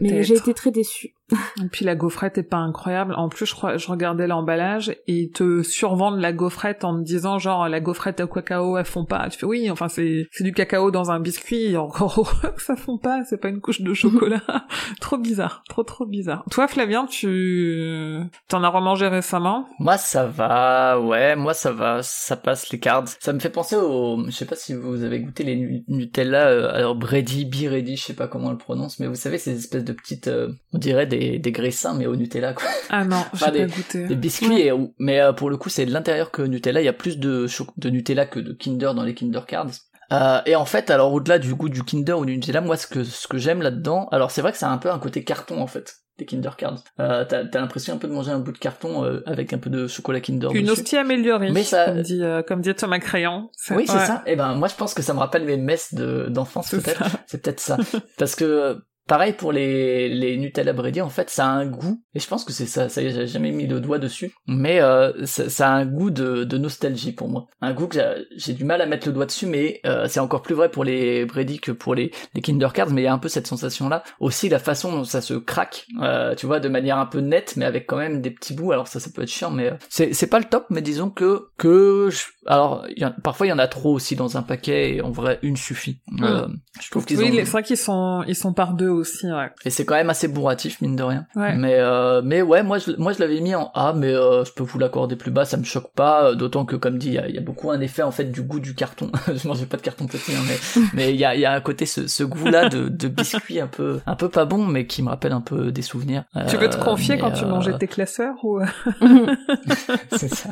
Mais j'ai été très déçue. Et puis la gaufrette est pas incroyable. En plus, je crois, je regardais l'emballage et ils te survendent la gaufrette en te disant genre la gaufrette au cacao, elles font pas. Tu fais oui, enfin c'est c'est du cacao dans un biscuit. Encore heureux que ça fond pas, c'est pas une couche de chocolat. trop bizarre, trop trop bizarre. Toi, Flavien, tu t'en as remangé récemment? Moi, ça va, ouais, moi, ça va, ça passe les cards. Ça me fait penser au, je sais pas si vous avez goûté les Nu- Nutella, euh, alors Brady, Biredi, je sais pas comment on le prononce, mais vous savez, ces espèces de petites, euh, on dirait des, des graissins, mais au Nutella, quoi. Ah non, j'ai Enfin, pas des- goûté. Des biscuits, et, mais euh, pour le coup, c'est de l'intérieur que Nutella, il y a plus de, de Nutella que de Kinder dans les Kinder Cards. Euh, et en fait, alors au-delà du goût du Kinder ou du Nutella, moi ce que ce que j'aime là-dedans, alors c'est vrai que c'est un peu un côté carton en fait des Kinder Cards. Euh, t'as t'as l'impression un peu de manger un bout de carton euh, avec un peu de chocolat Kinder Une dessus. hostie améliorée, Mais ça- comme dit, euh, comme dit Thomas Crayon. Oui, c'est ouais. ça. Et ben moi je pense que ça me rappelle mes messes de d'enfance C'est peut-être. ça. C'est peut-être ça. Parce que pareil pour les les Nutella Brady, en fait, ça a un goût et je pense que c'est ça. Ça j'ai jamais mis le doigt dessus, mais euh, ça, ça a un goût de, de nostalgie pour moi. Un goût que j'ai- du mal à mettre le doigt dessus, mais euh, c'est encore plus vrai pour les Brady que pour les les Kinder Cards. Mais il y a un peu cette sensation là. Aussi la façon dont ça se craque, euh, tu vois, de manière un peu nette, mais avec quand même des petits bouts. Alors ça, ça peut être chiant, mais euh, c'est c'est pas le top. Mais disons que que je- alors y en- parfois il y en a trop aussi dans un paquet et en vrai une suffit. Euh, je trouve qu'ils Oui, ont les- vrai qu'ils sont, ils sont par deux aussi, ouais. et c'est quand même assez bourratif mine de rien. Ouais. Mais euh, mais ouais, moi je moi je l'avais mis en A, mais euh, je peux vous l'accorder plus bas, ça me choque pas. euh, D'autant que comme dit, il y y a beaucoup un effet en fait du goût du carton. je mangeais pas de carton petit, hein, mais mais il y a il y a un côté ce, ce goût là de, de biscuit un peu un peu pas bon, mais qui me rappelle un peu des souvenirs. Tu veux te Euh, confier quand tu euh, mangeais tes classeurs ou? C'est ça.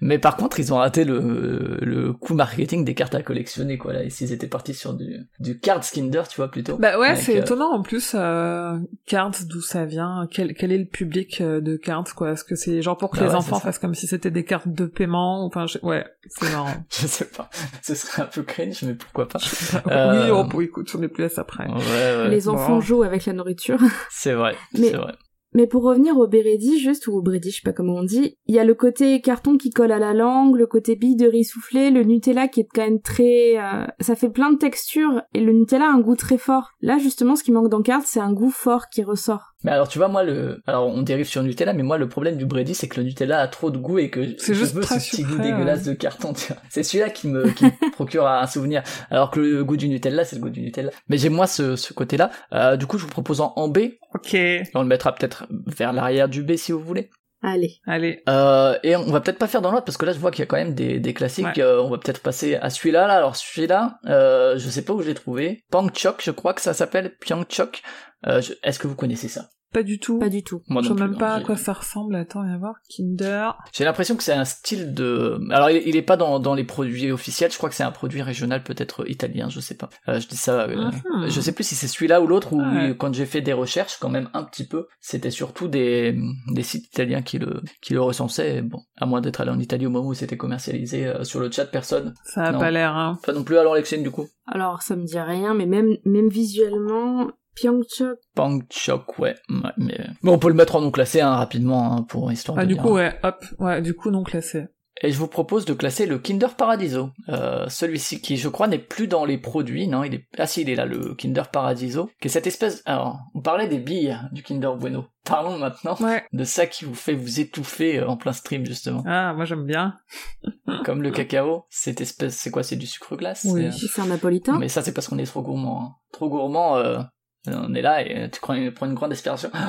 Mais par contre, ils ont raté le, le coup marketing des cartes à collectionner, quoi. Là, et s'ils étaient partis sur du, du card Kinder, tu vois, plutôt. Bah ouais, c'est euh, étonnant en plus. Euh, Cards, d'où ça vient quel, quel est le public euh, de Cards quoi? Est-ce que c'est genre pour que Bah les ouais, enfants fassent comme si c'était des cartes de paiement Enfin, je- ouais, c'est marrant. Je sais pas. Ce serait un peu cringe, mais pourquoi pas. oui, Euh, oh, bon, écoute, on est plus à ça après. Ouais, ouais. Les enfants Bon. jouent avec la nourriture. C'est vrai, Mais- c'est vrai. Mais pour revenir au Beredi, juste, ou au Brady, je sais pas comment on dit, il y a le côté carton qui colle à la langue, le côté bille de riz soufflé, le Nutella qui est quand même très... euh, ça fait plein de textures, et le Nutella a un goût très fort. Là, justement, ce qui manque dans Carte, c'est un goût fort qui ressort. Mais alors, tu vois, moi, le, alors, on dérive sur Nutella, mais moi, le problème du Brady, c'est que le Nutella a trop de goût et que C'est je juste veux ce petit goût dégueulasse de carton. C'est celui-là qui me, qui me procure un souvenir. Alors que le goût du Nutella, c'est le goût du Nutella. Mais j'ai moi ce, ce côté-là. Euh, du coup, je vous propose en, en B. Ok, On le mettra peut-être vers l'arrière du B si vous voulez. Allez. allez. Euh, et on va peut-être pas faire dans l'ordre parce que là je vois qu'il y a quand même des, des classiques. Ouais. Euh, on va peut-être passer à celui-là. Là. Alors celui-là, euh, je sais pas où je l'ai trouvé. Pangchok, je crois que ça s'appelle Pyeongchok. Euh, je- Est-ce que vous connaissez ça? Pas du tout. Pas du tout. Moi je sais même hein, pas à j'ai- quoi ça ressemble. Attends, viens voir. Kinder. J'ai l'impression que c'est un style de. Alors il, il est pas dans, dans les produits officiels. Je crois que c'est un produit régional, peut-être italien. Je sais pas. Euh, je dis ça. euh. Je sais plus si c'est celui-là ou l'autre. Ou Ouais. quand j'ai fait des recherches, quand même un petit peu, c'était surtout des des sites italiens qui le qui le recensaient. Bon, à moins d'être allé en Italie au moment où c'était commercialisé euh, sur le chat, personne. Ça a Non. pas l'air, hein. Pas non plus alors Lexine du coup. Alors, ça me dit rien, mais même, même visuellement, Pyeongchok, Pangchok, ouais. ouais mais... Bon, on peut le mettre en non classé hein, rapidement hein, pour histoire Ah, de du dire. coup, ouais, hop. Ouais, du coup, non classé. Et je vous propose de classer le Kinder Paradiso. Euh, celui-ci qui, je crois, n'est plus dans les produits, non il est... Ah si, il est là, le Kinder Paradiso, qui est cette espèce... Alors, on parlait des billes du Kinder Bueno. Parlons maintenant Ouais. de ça qui vous fait vous étouffer euh, en plein stream, justement. Ah, moi j'aime bien. Comme le cacao, cette espèce... C'est quoi C'est du sucre glace? Oui. C'est- c'est un napolitain. Mais ça, c'est parce qu'on est trop gourmand. hein. Trop gourmand, euh, on est là et tu prends une, grande inspiration.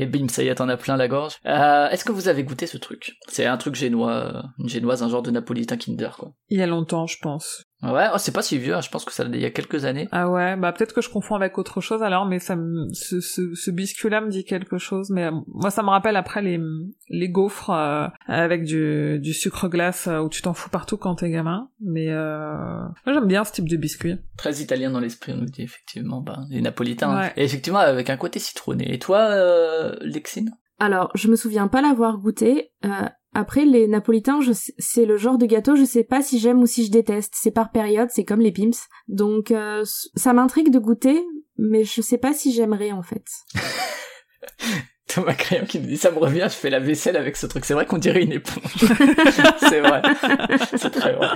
Et bim, ça y est, t'en as plein la gorge. Euh, Est-ce que vous avez goûté ce truc? C'est un truc génois, euh, une génoise, un genre de napolitain Kinder, quoi. Il y a longtemps, je pense. Ouais, oh, c'est pas si vieux, hein, je pense que ça date d'il y a quelques années. Ah ouais, bah peut-être que je confonds avec autre chose alors, mais ça me, ce, ce, ce biscuit-là me dit quelque chose. Mais euh, moi, ça me rappelle après les, les gaufres euh, avec du, du sucre glace euh, où tu t'en fous partout quand t'es gamin. Mais euh, moi, j'aime bien ce type de biscuit. Très italien dans l'esprit, on nous dit effectivement, bah, les napolitains. hein. Ouais. Et effectivement, avec un côté citronné. Et toi, euh, Lexine? Alors, je me souviens pas l'avoir goûté. Euh, après, les napolitains, c'est le genre de gâteau, je sais pas si j'aime ou si je déteste. C'est par période, c'est comme les pims. Donc, euh, ça m'intrigue de goûter, mais je sais pas si j'aimerais en fait. Thomas Crayon qui nous dit ça me revient, je fais la vaisselle avec ce truc. C'est vrai qu'on dirait une éponge. c'est vrai. C'est très vrai.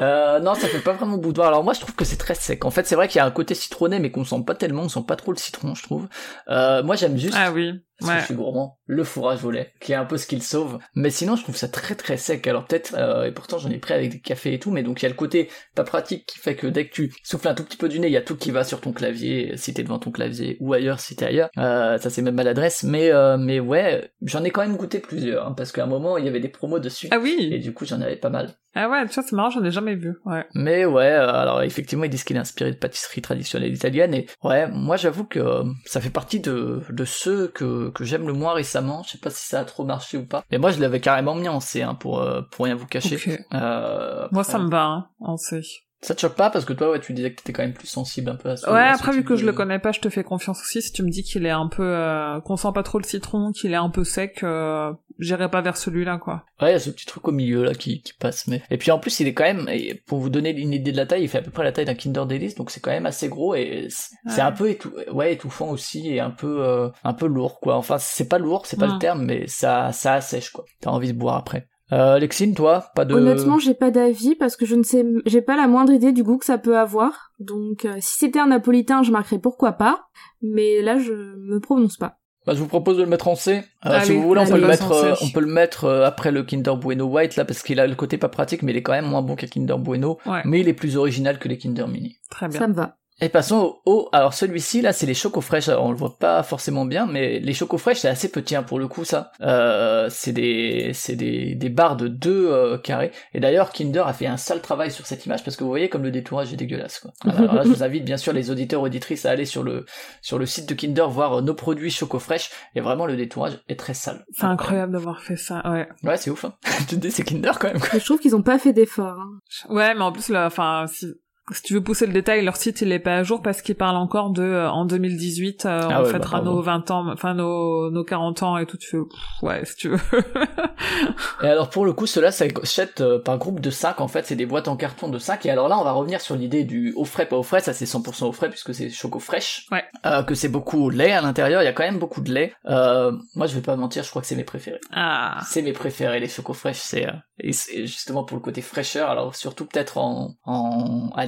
Euh, non, ça fait pas vraiment boudoir. Alors moi, je trouve que c'est très sec. En fait, c'est vrai qu'il y a un côté citronné, mais qu'on sent pas tellement. On sent pas trop le citron, je trouve. Euh, moi, j'aime juste. Ah oui, Parce que je suis gourmand, le fourrage au lait, qui est un peu ce qu'il sauve. Mais sinon, je trouve ça très très sec. Alors peut-être, euh, et pourtant j'en ai pris avec des cafés et tout, mais donc il y a le côté pas pratique qui fait que dès que tu souffles un tout petit peu du nez, il y a tout qui va sur ton clavier, si t'es devant ton clavier, ou ailleurs si t'es ailleurs. Euh, ça c'est même maladresse, mais euh, mais ouais, j'en ai quand même goûté plusieurs, hein, parce qu'à un moment il y avait des promos dessus, Ah et oui. du coup j'en avais pas mal. Ah ouais, tu vois, c'est marrant, j'en ai jamais vu. Ouais. Mais ouais, euh, alors effectivement, ils disent qu'il est inspiré de pâtisserie traditionnelle italienne. Et ouais, moi j'avoue que euh, ça fait partie de, de ceux que, que j'aime le moins récemment. Je sais pas si ça a trop marché ou pas. Mais moi je l'avais carrément mis en C, hein, pour, euh, pour rien vous cacher. Euh, Moi, ça me va, hein, on sait. Ça te choque pas parce que toi, ouais, tu disais que t'étais quand même plus sensible un peu à ce Ouais, à après vu que je le connais pas, je te fais confiance aussi. Si tu me dis qu'il est un peu, euh, qu'on sent pas trop le citron, qu'il est un peu sec, euh, j'irai pas vers celui-là, quoi. Ouais, il y a ce petit truc au milieu là qui, qui passe. Mais et puis en plus, il est quand même, pour vous donner une idée de la taille, il fait à peu près la taille d'un Kinder Delice, donc c'est quand même assez gros et c'est Ouais. un peu étou... ouais étouffant aussi et un peu euh, un peu lourd quoi. Enfin, c'est pas lourd, c'est pas le terme, mais ça ça assèche quoi. T'as envie de boire après. Euh, Lexine, toi, pas de. Honnêtement, j'ai pas d'avis parce que je ne sais, j'ai pas la moindre idée du goût que ça peut avoir. Donc, euh, si c'était un napolitain, je marquerais pourquoi pas. Mais là, je me prononce pas. Bah, je vous propose de le mettre en C. Euh, si vous voulez, on allez, peut le mettre, en C. euh, on peut le mettre euh, après le Kinder Bueno White là, parce qu'il a le côté pas pratique, mais il est quand même moins bon qu'un Kinder Bueno. Ouais, Mais il est plus original que les Kinder Mini. très bien. Ça me va. Et passons au, au- alors celui-ci là, c'est les chocos fraîches. Alors, on le voit pas forcément bien, mais les chocos fraîches c'est assez petit hein, pour le coup ça. Euh, c'est des, c'est des, des barres de deux euh, carrés. Et d'ailleurs Kinder a fait un sale travail sur cette image parce que vous voyez comme le détourage est dégueulasse. Quoi. Alors là, je vous invite bien sûr les auditeurs auditrices à aller sur le sur le site de Kinder voir euh, nos produits chocos fraîches. Et vraiment le détourage est très sale. C'est incroyable d'avoir fait ça, ouais. Ouais, c'est ouf. Hein. tu te dis c'est Kinder quand même. Quoi. Je trouve qu'ils ont pas fait d'effort. hein. Ouais, mais en plus, là, enfin, si, si tu veux pousser le détail, leur site il est pas à jour parce qu'ils parlent encore de euh, en 2018 euh, Ah on ouais, fêtera bah, nos 20 ans, enfin nos nos 40 ans et tout. Tu fais pff, ouais si tu veux. Et alors pour le coup, cela s'achète euh, par groupe de 5, en fait, c'est des boîtes en carton de 5. Et alors là, on va revenir sur l'idée du au frais, pas au frais, ça c'est 100% au frais puisque c'est choco fraîche. Ouais. Euh, que c'est beaucoup au lait à l'intérieur, il y a quand même beaucoup de lait. Euh, moi je vais pas mentir, je crois que c'est mes préférés. ah. C'est mes préférés, les choco fraîches, c'est euh, et justement pour le côté fraîcheur, alors surtout peut-être en, en à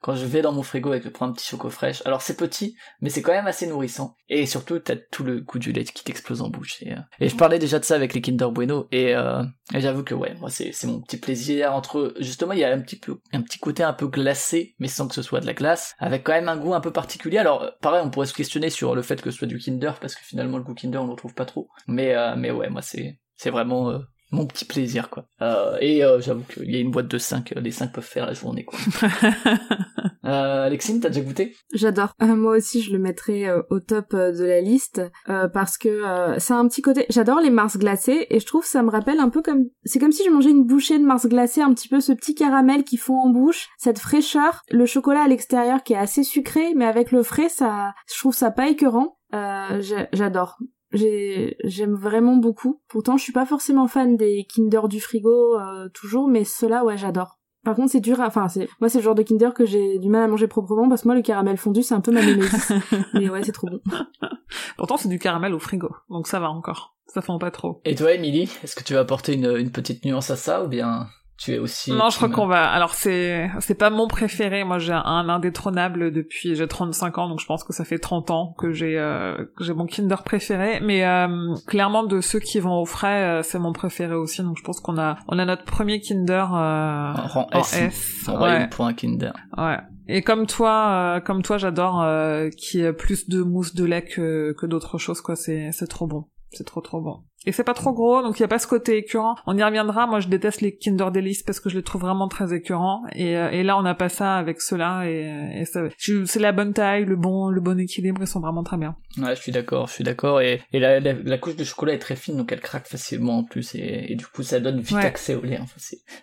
Quand je vais dans mon frigo et que je prends un petit choco fraîche, alors c'est petit, mais c'est quand même assez nourrissant. Et surtout, t'as tout le goût du lait qui t'explose en bouche. Et, euh, je parlais déjà de ça avec les Kinder Bueno, et, euh, j'avoue que ouais, moi c'est mon petit plaisir entre justement il y a un petit peu un petit côté un peu glacé, mais sans que ce soit de la glace, avec quand même un goût un peu particulier. Alors euh, pareil, on pourrait se questionner sur le fait que ce soit du Kinder, parce que finalement le goût Kinder on le retrouve pas trop. Mais mais ouais, moi c'est c'est vraiment mon petit plaisir quoi. Euh, et euh, j'avoue qu'il y a une boîte de 5, les 5 peuvent faire la journée quoi. euh, Alexine, t'as déjà goûté? J'adore. Euh, moi aussi, je le mettrais euh, au top euh, de la liste euh, parce que euh, c'est un petit côté. J'adore les Mars glacés et je trouve ça me rappelle un peu comme. C'est comme si je mangeais une bouchée de Mars glacés, un petit peu ce petit caramel qui fond en bouche, cette fraîcheur, le chocolat à l'extérieur qui est assez sucré, mais avec le frais, ça, je trouve ça pas écœurant. Euh, J'adore. J'ai- J'aime vraiment beaucoup. Pourtant, je suis pas forcément fan des Kinder du frigo euh, toujours, mais ceux-là, ouais, j'adore. Par contre, c'est dur. à- Enfin, c'est moi, c'est le genre de Kinder que j'ai du mal à manger proprement parce que moi, le caramel fondu, c'est un peu ma némésis. mais ouais, c'est trop bon. Pourtant c'est du caramel au frigo, donc ça va encore. Ça fend pas trop. Et toi, Émilie, est-ce que tu vas apporter une, une petite nuance à ça ou bien? Tu es aussi Non, je crois qu'on va. Alors c'est c'est pas mon préféré. Moi, j'ai un indétrônable depuis j'ai 35 ans, donc je pense que ça fait 30 ans que j'ai euh, que j'ai mon Kinder préféré. Mais euh, clairement, de ceux qui vont au frais, euh, c'est mon préféré aussi. Donc je pense qu'on a on a notre premier Kinder euh, En rang en S. En ouais, pour un Kinder. ouais. Et comme toi, euh, comme toi, j'adore euh, qu'il y ait plus de mousse de lait que que d'autres choses. Quoi, c'est c'est trop bon. C'est trop trop bon. Et c'est pas trop gros, donc il y a pas ce côté écœurant. On y reviendra. Moi, je déteste les Kinder Delice parce que je les trouve vraiment très écœurants. Et, euh, et là, on n'a pas ça avec ceux-là. Et, et ça- je- c'est la bonne taille, le bon, le bon équilibre. Ils sont vraiment très bien. Ouais, je suis d'accord, je suis d'accord. Et, et la, la, la couche de chocolat est très fine, donc elle craque facilement en plus. Et, et du coup, ça donne vite Ouais. accès au lait. Enfin,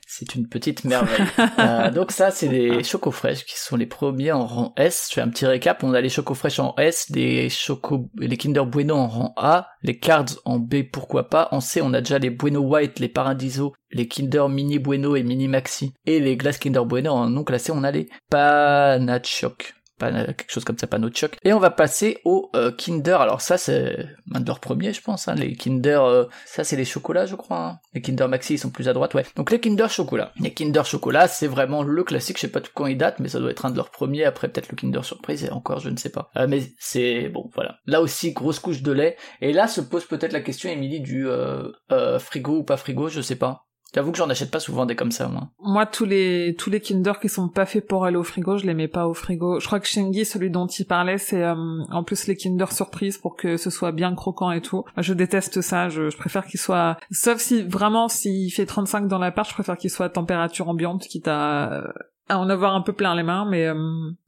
c'est, une petite merveille. Euh, donc ça, c'est les chocos fraîches qui sont les premiers en rang S. Je fais un petit récap. On a les chocos fraîches en S, les chocos, les Kinder Bueno en rang A, les Cards en B, pourquoi pas. En C, on a déjà les Bueno White, les Paradiso, les Kinder Mini Bueno et Mini Maxi. Et les glaces Kinder Bueno en non classé, on a les Panachoc. Quelque chose comme ça, Panochoc. Et on va passer au euh, Kinder. Alors ça, c'est un de leurs premiers, je pense. Hein. Les Kinder, euh, ça c'est les chocolats, je crois. hein. Les Kinder Maxi, ils sont plus à droite, ouais. Donc les Kinder Chocolat. Les Kinder Chocolat, c'est vraiment le classique. Je sais pas tout quand ils datent, mais ça doit être un de leurs premiers. Après peut-être le Kinder Surprise, et encore, je ne sais pas. Euh, mais c'est bon, voilà. Là aussi, grosse couche de lait. Et là se pose peut-être la question, Émilie, du frigo ou pas frigo, je sais pas. J'avoue que j'en achète pas souvent des comme ça, moi. Moi, tous les tous les Kinder qui sont pas faits pour aller au frigo, je les mets pas au frigo. Je crois que Shingy, celui dont il parlait, c'est euh, en plus les Kinder surprise pour que ce soit bien croquant et tout. Je déteste ça. Je, je préfère qu'il soit, sauf si vraiment s'il fait 35 dans l'appart, je préfère qu'il soit à température ambiante, quitte à à en avoir un peu plein les mains, mais euh,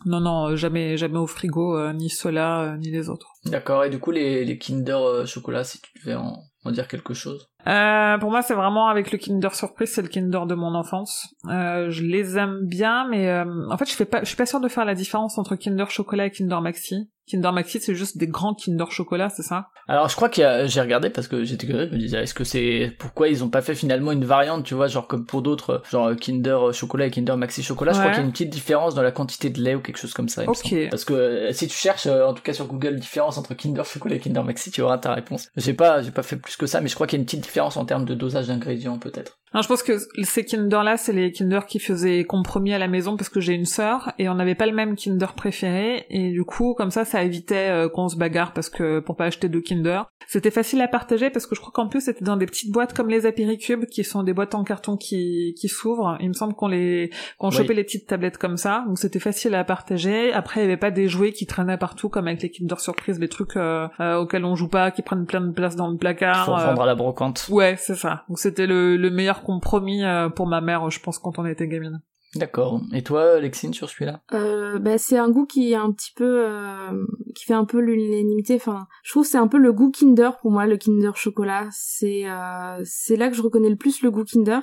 non, non, jamais, jamais au frigo, euh, ni ceux-là, euh, ni les autres. D'accord, et du coup, les, les Kinder euh, chocolat, si tu devais en, en dire quelque chose? Euh, pour moi, c'est vraiment avec le Kinder Surprise, c'est le Kinder de mon enfance. Euh, je les aime bien, mais euh, en fait, je fais je suis pas sûre de faire la différence entre Kinder Chocolat et Kinder Maxi. Kinder Maxi, c'est juste des grands Kinder Chocolat, c'est ça? Alors, je crois qu'il y a, j'ai regardé parce que j'étais curieux, je me disais, est-ce que c'est, pourquoi ils ont pas fait finalement une variante, tu vois, genre comme pour d'autres, genre Kinder Chocolat et Kinder Maxi Chocolat, je crois qu'il y a une petite différence dans la quantité de lait ou quelque chose comme ça, Ok. Parce que euh, si tu cherches, euh, en tout cas sur Google, différence entre Kinder Chocolat et Kinder Maxi, tu auras ta réponse. J'ai pas, j'ai pas fait plus que ça, mais je crois qu'il y a une petite différence en termes de dosage d'ingrédients, peut-être. Non, je pense que ces Kinder-là, c'est les Kinder qui faisaient compromis à la maison parce que j'ai une sœur et on n'avait pas le même Kinder préféré et du coup, comme ça, ça évitait euh, qu'on se bagarre parce que pour pas acheter deux Kinder. C'était facile à partager parce que je crois qu'en plus c'était dans des petites boîtes comme les Apéricubes qui sont des boîtes en carton qui, qui s'ouvrent. Il me semble qu'on les qu'on Oui. chopait les petites tablettes comme ça, donc c'était facile à partager. Après, il y avait pas des jouets qui traînaient partout comme avec les Kinder Surprise, les trucs euh, euh, auxquels on joue pas, qui prennent plein de place dans le placard. Euh, vendre à la brocante. Ouais, c'est ça. Donc c'était le, le meilleur compromis euh, pour ma mère, je pense, quand on était gamine. D'accord. Et toi, Lexine, sur celui-là? Euh, bah, c'est un goût qui est un petit peu euh, qui fait un peu l'unanimité. Enfin je trouve que c'est un peu le goût Kinder pour moi le Kinder chocolat. C'est euh, c'est là que je reconnais le plus le goût Kinder.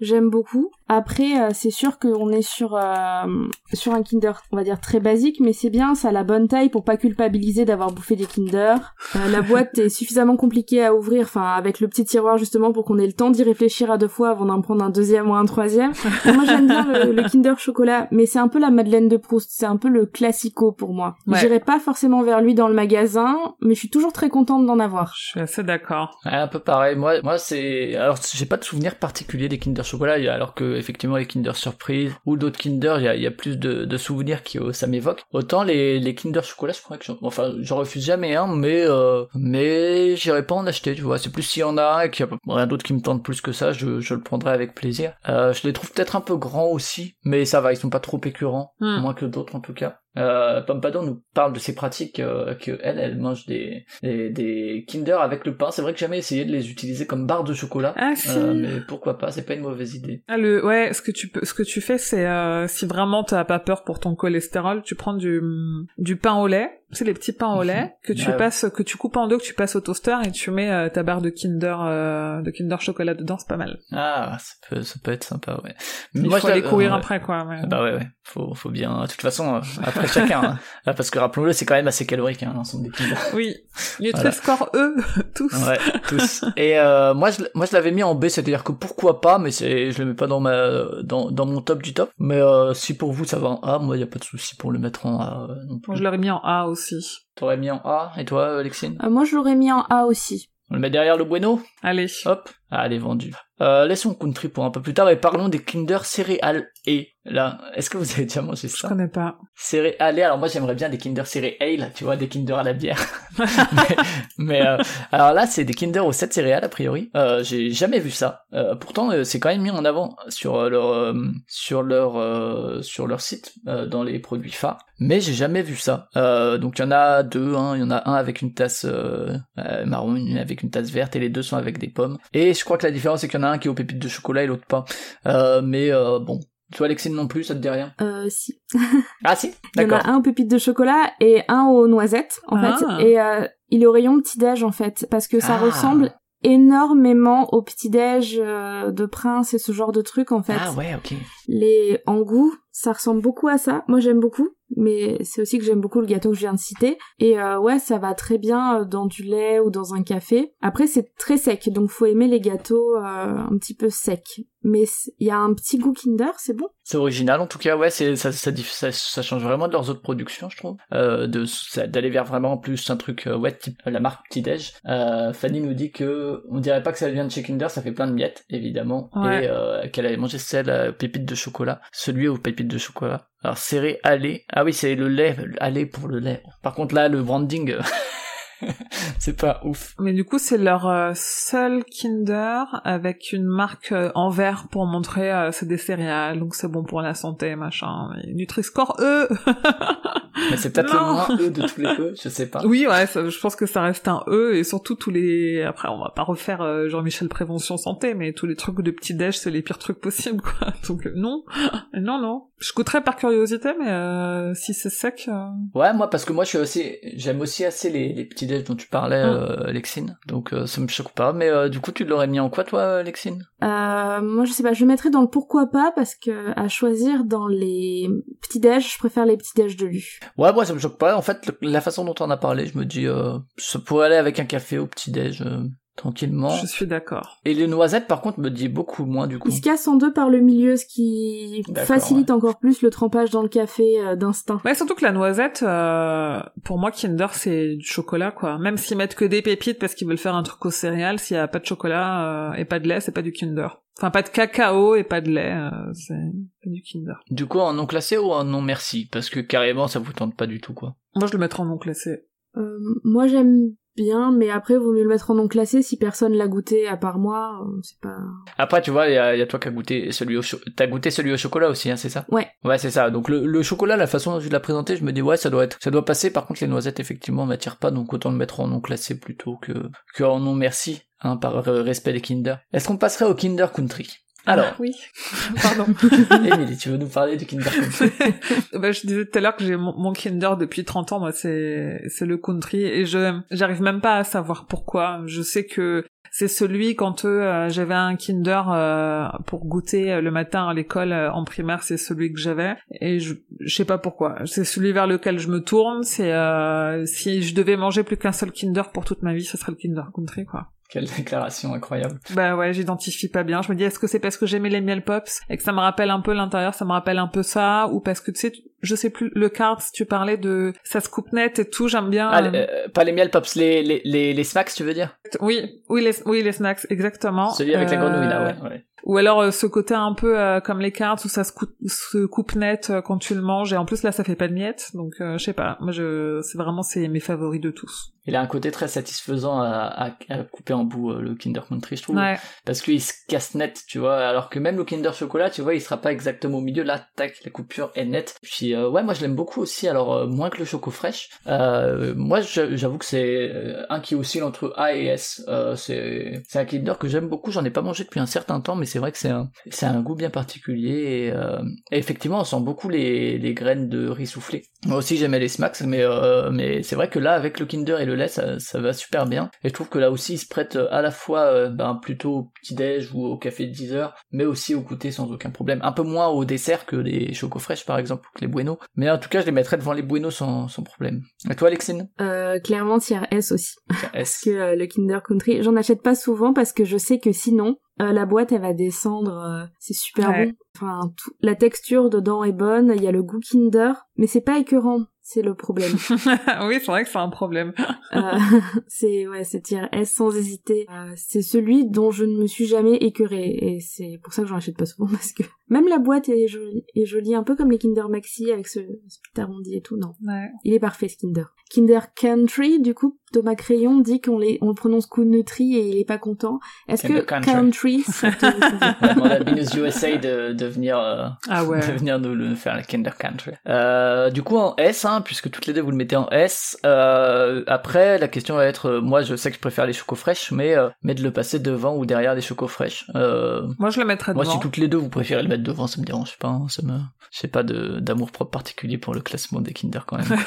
J'aime beaucoup après euh, c'est sûr qu'on est sur euh, sur un Kinder on va dire très basique mais c'est bien ça a la bonne taille pour pas culpabiliser d'avoir bouffé des Kinder Euh, la boîte est suffisamment compliquée à ouvrir enfin avec le petit tiroir justement pour qu'on ait le temps d'y réfléchir à deux fois avant d'en prendre un deuxième ou un troisième moi j'aime bien le, le Kinder chocolat, mais c'est un peu la Madeleine de Proust, c'est un peu le classico pour moi. Ouais. J'irai pas forcément vers lui dans le magasin, mais je suis toujours très contente d'en avoir. Je suis assez d'accord. Ouais, un peu pareil. Moi, moi, c'est, alors, j'ai pas de souvenir particulier des Kinder Chocolat, alors que, effectivement, les Kinder Surprise ou d'autres Kinder, il y a, y a plus de, de souvenirs qui, euh, ça m'évoque. Autant les, les Kinder Chocolat, je crois que j'en, enfin, j'en refuse jamais un, mais, euh, mais j'irai pas en acheter, tu vois. C'est plus s'il y en a un et qu'il y a rien d'autre qui me tente plus que ça, je, je le prendrai avec plaisir. Euh, je les trouve peut-être un peu grands aussi, mais ça va, ils sont pas trop écœurants, Hmm. moins que d'autres en tout cas. Euh, Pompadour nous parle de ses pratiques euh, que elle, elle mange des, des, des Kinder avec le pain. C'est vrai que j'ai jamais essayé de les utiliser comme barre de chocolat, Ah si. euh, mais pourquoi pas C'est pas une mauvaise idée. Ah, le, ouais, ce que tu peux, ce que tu fais, c'est euh, si vraiment t'as pas peur pour ton cholestérol, tu prends du du pain au lait, c'est les petits pains au lait que tu Ah ouais. passes, que tu coupes en deux, que tu passes au toaster et tu mets euh, ta barre de Kinder euh, de Kinder chocolat dedans, c'est pas mal. Ah, ça peut, ça peut être sympa, ouais. Il Moi, faut je aller courir ouais. après quoi. mais- Bah ouais, ouais. Faut, faut bien. De toute façon, euh, après chacun. hein. Ah, parce que rappelons-le, c'est quand même assez calorique, hein, l'ensemble des Kinder. Oui. Voilà. Nutri-Score E, tous. Ouais, tous. Et euh, moi, je, moi, je l'avais mis en B, c'est-à-dire que pourquoi pas, mais c'est, je le mets pas dans ma, dans, dans mon top du top. Mais euh, si pour vous ça va en A, moi, y a pas de souci pour le mettre en A euh, non plus. Moi, je l'aurais mis en A aussi. T'aurais mis en A, et toi, Alexine Euh, moi je l'aurais mis en A aussi. On le met derrière le Bueno Allez. Hop, ah, elle est vendue. Euh, laissons Country pour un peu plus tard et parlons des Kinder céréales et là, est-ce que vous avez déjà mangé Je ça connais pas. Céréales, alors moi j'aimerais bien des Kinder céréales, tu vois, des Kinder à la bière. mais mais, euh, alors là, c'est des Kinder aux 7 céréales a priori. Euh, j'ai jamais vu ça. Euh, pourtant, c'est quand même mis en avant sur leur sur leur sur leur site dans les produits phares. Mais j'ai jamais vu ça. Donc il y en a deux, hein. il y en a un avec une tasse marron, une avec une tasse verte, et les deux sont avec des pommes. Et je crois que la différence c'est qu'il y en a un qui est aux pépites de chocolat et l'autre pas. Euh, mais euh, bon, toi Alexine non plus, ça te dit rien? Euh, si. Ah si, Il y en d'accord. a un aux pépites de chocolat et un aux noisettes, en Ah. fait. Et euh, il est au rayon petit-déj, en fait, parce que ça Ah. ressemble énormément au petit-déj euh, de Prince et ce genre de truc, en fait. Ah ouais, ok. Les en goût, ça ressemble beaucoup à ça. Moi, j'aime beaucoup, mais c'est aussi que j'aime beaucoup le gâteau que je viens de citer. Et euh, ouais, ça va très bien euh, dans du lait ou dans un café. Après, c'est très sec, donc faut aimer les gâteaux euh, un petit peu secs. Mais il y a un petit goût Kinder, c'est bon? C'est original en tout cas, ouais, c'est ça, ça, diff- ça, ça change vraiment de leurs autres productions, je trouve, euh, de d'aller vers vraiment plus un truc ouais, type la marque Petit Déj. Fanny nous dit que on dirait pas que ça vient de chez Kinder, ça fait plein de miettes évidemment, Ouais. et qu'elle avait mangé celle à pépites de chocolat, celui aux pépites de chocolat. Alors serré allé, ah oui c'est le lait, allé pour le lait. Par contre là le branding, c'est pas ouf. Mais du coup, c'est leur euh, seul Kinder avec une marque euh, en vert pour montrer euh, c'est des céréales, donc c'est bon pour la santé, machin. Nutri-Score E Mais c'est peut-être le moins E de tous les E, je sais pas. Oui, ouais, ça- je pense que ça reste un E et surtout tous les. Après, on va pas refaire euh, Jean-Michel prévention santé, mais tous les trucs de petit déj, c'est les pires trucs possibles, quoi. Donc non, non, non. Je goûterais par curiosité, mais euh, si c'est sec. euh, Ouais, moi parce que moi je suis aussi, j'aime aussi assez les, les petits déj dont tu parlais, Mm. euh, Lexine. Donc euh, ça me choque pas. Mais euh, du coup, tu l'aurais mis en quoi toi, Lexine? Euh, moi, je sais pas, je le mettrais dans le pourquoi pas parce que à choisir dans les petits déj, je préfère les petits déj de Lu. Ouais, moi ça me choque pas. En fait, le- la façon dont on a parlé, je me dis, euh, ça pourrait aller avec un café au petit déj euh, tranquillement. Je suis d'accord. Et les noisettes, par contre, me dit beaucoup moins du coup. Il se casse en deux par le milieu, ce qui facilite encore plus le trempage dans le café euh, d'instinct. Ouais, surtout que la noisette, euh, pour moi, Kinder, c'est du chocolat, quoi. Même s'ils mettent que des pépites parce qu'ils veulent faire un truc aux céréales, s'il y a pas de chocolat euh, et pas de lait, c'est pas du Kinder. Enfin, pas de cacao et pas de lait, euh, c'est pas du Kinder. Du coup, en non classé ou en non merci? Parce que carrément, ça vous tente pas du tout, quoi. Moi, je le mettrais en non classé. Euh, moi, j'aime bien, mais après, vaut mieux le mettre en non classé si personne l'a goûté à part moi. euh, c'est pas. Après, tu vois, il y a, il y a toi qui as goûté celui au cho- t'as goûté celui au chocolat aussi, hein, c'est ça? Ouais. Ouais, c'est ça. Donc le, le chocolat, la façon dont tu l'as présenté, je me dis ouais, ça doit être, ça doit passer. Par contre, les noisettes, effectivement, m'attirent pas, donc autant le mettre en non classé plutôt que que en non merci, hein, par euh, respect des Kinder. Est-ce qu'on passerait au Kinder Country? Alors, oui. Pardon. Émilie, tu veux nous parler du Kinder Country? Bah, je disais tout à l'heure que j'ai mon, mon Kinder depuis 30 ans, moi, c'est, c'est le country, et je, j'arrive même pas à savoir pourquoi. Je sais que c'est celui quand euh, j'avais un Kinder euh, pour goûter euh, le matin à l'école euh, en primaire, c'est celui que j'avais, et je, je sais pas pourquoi. C'est celui vers lequel je me tourne. C'est euh, si je devais manger plus qu'un seul Kinder pour toute ma vie, ce serait le Kinder Country, quoi. Quelle déclaration incroyable. Bah ouais, j'identifie pas bien. Je me dis, est-ce que c'est parce que j'aimais les miel pops et que ça me rappelle un peu l'intérieur, ça me rappelle un peu ça, ou parce que tu sais, je sais plus, le card, tu parlais de ça se coupe net et tout, j'aime bien. Ah, euh, euh, pas les miel pops, les les les, les smacks, tu veux dire? Oui, oui les, oui les snacks, exactement. Celui avec la Euh, grenouille là, ouais. ouais. Ou alors euh, ce côté un peu euh, comme les cartes où ça se coupe, se coupe net euh, quand tu le manges et en plus là ça fait pas de miettes, donc je sais pas. Moi je, c'est vraiment c'est mes favoris de tous. Il a un côté très satisfaisant à, à, à couper en bout euh, le Kinder Country, je trouve. Ouais. parce qu'il se casse net, tu vois, alors que même le Kinder Chocolat, tu vois, il sera pas exactement au milieu, là, tac, la coupure est nette. Puis euh, ouais, moi je l'aime beaucoup aussi, alors euh, moins que le Choco Fraîche. Euh, moi j'a- j'avoue que c'est un qui oscille entre A et S. C'est c'est un Kinder que j'aime beaucoup, j'en ai pas mangé depuis un certain temps, mais c'est vrai que c'est un c'est un goût bien particulier et, euh, et effectivement on sent beaucoup les, les graines de riz soufflé. Moi aussi j'aimais les smacks, mais euh, mais c'est vrai que là avec le Kinder et le lait ça, ça va super bien. Et je trouve que là aussi il se prête euh, à la fois euh, ben, plutôt au petit déj ou au café de 10 heures, mais aussi au goûter sans aucun problème. Un peu moins au dessert que les chocos fraîches par exemple ou que les Bueno, mais en tout cas je les mettrais devant les Bueno sans, sans problème. Et toi Alexine? Clairement, tiers S aussi. Parce S. que euh, le Kinder Country, j'en achète pas souvent parce que je sais que sinon, euh, la boîte elle va descendre. euh, c'est super Ouais. bon. Enfin, tout- la texture dedans est bonne. Il y a le goût Kinder, mais c'est pas écœurant. C'est le problème. oui, c'est vrai que c'est un problème. Euh, c'est ouais, c'est tiers S sans hésiter. Euh, c'est celui dont je ne me suis jamais écœurée et c'est pour ça que j'en achète pas souvent parce que même la boîte est jolie, est jolie un peu comme les Kinder Maxi avec ce, ce petit arrondi et tout. Non, Ouais. il est parfait ce Kinder. Kinder Country, du coup, Thomas Crayon dit qu'on les, on le prononce Country et il est pas content. Est-ce Kinder que Country. Country, ça te On va demander à Binous USA de, de venir euh, Ah ouais. de venir nous le faire le Kinder Country. Euh, du coup en S, hein, puisque toutes les deux vous le mettez en S. Euh, après la question va être, moi je sais que je préfère les chocos fraîches, mais euh, mais de le passer devant ou derrière les chocos fraîches. Euh, Moi, je le mettrais moi devant. si toutes les deux vous préférez le devant, ça me dérange pas. hein, ça me, j'ai pas de d'amour propre particulier pour le classement des Kinder quand même.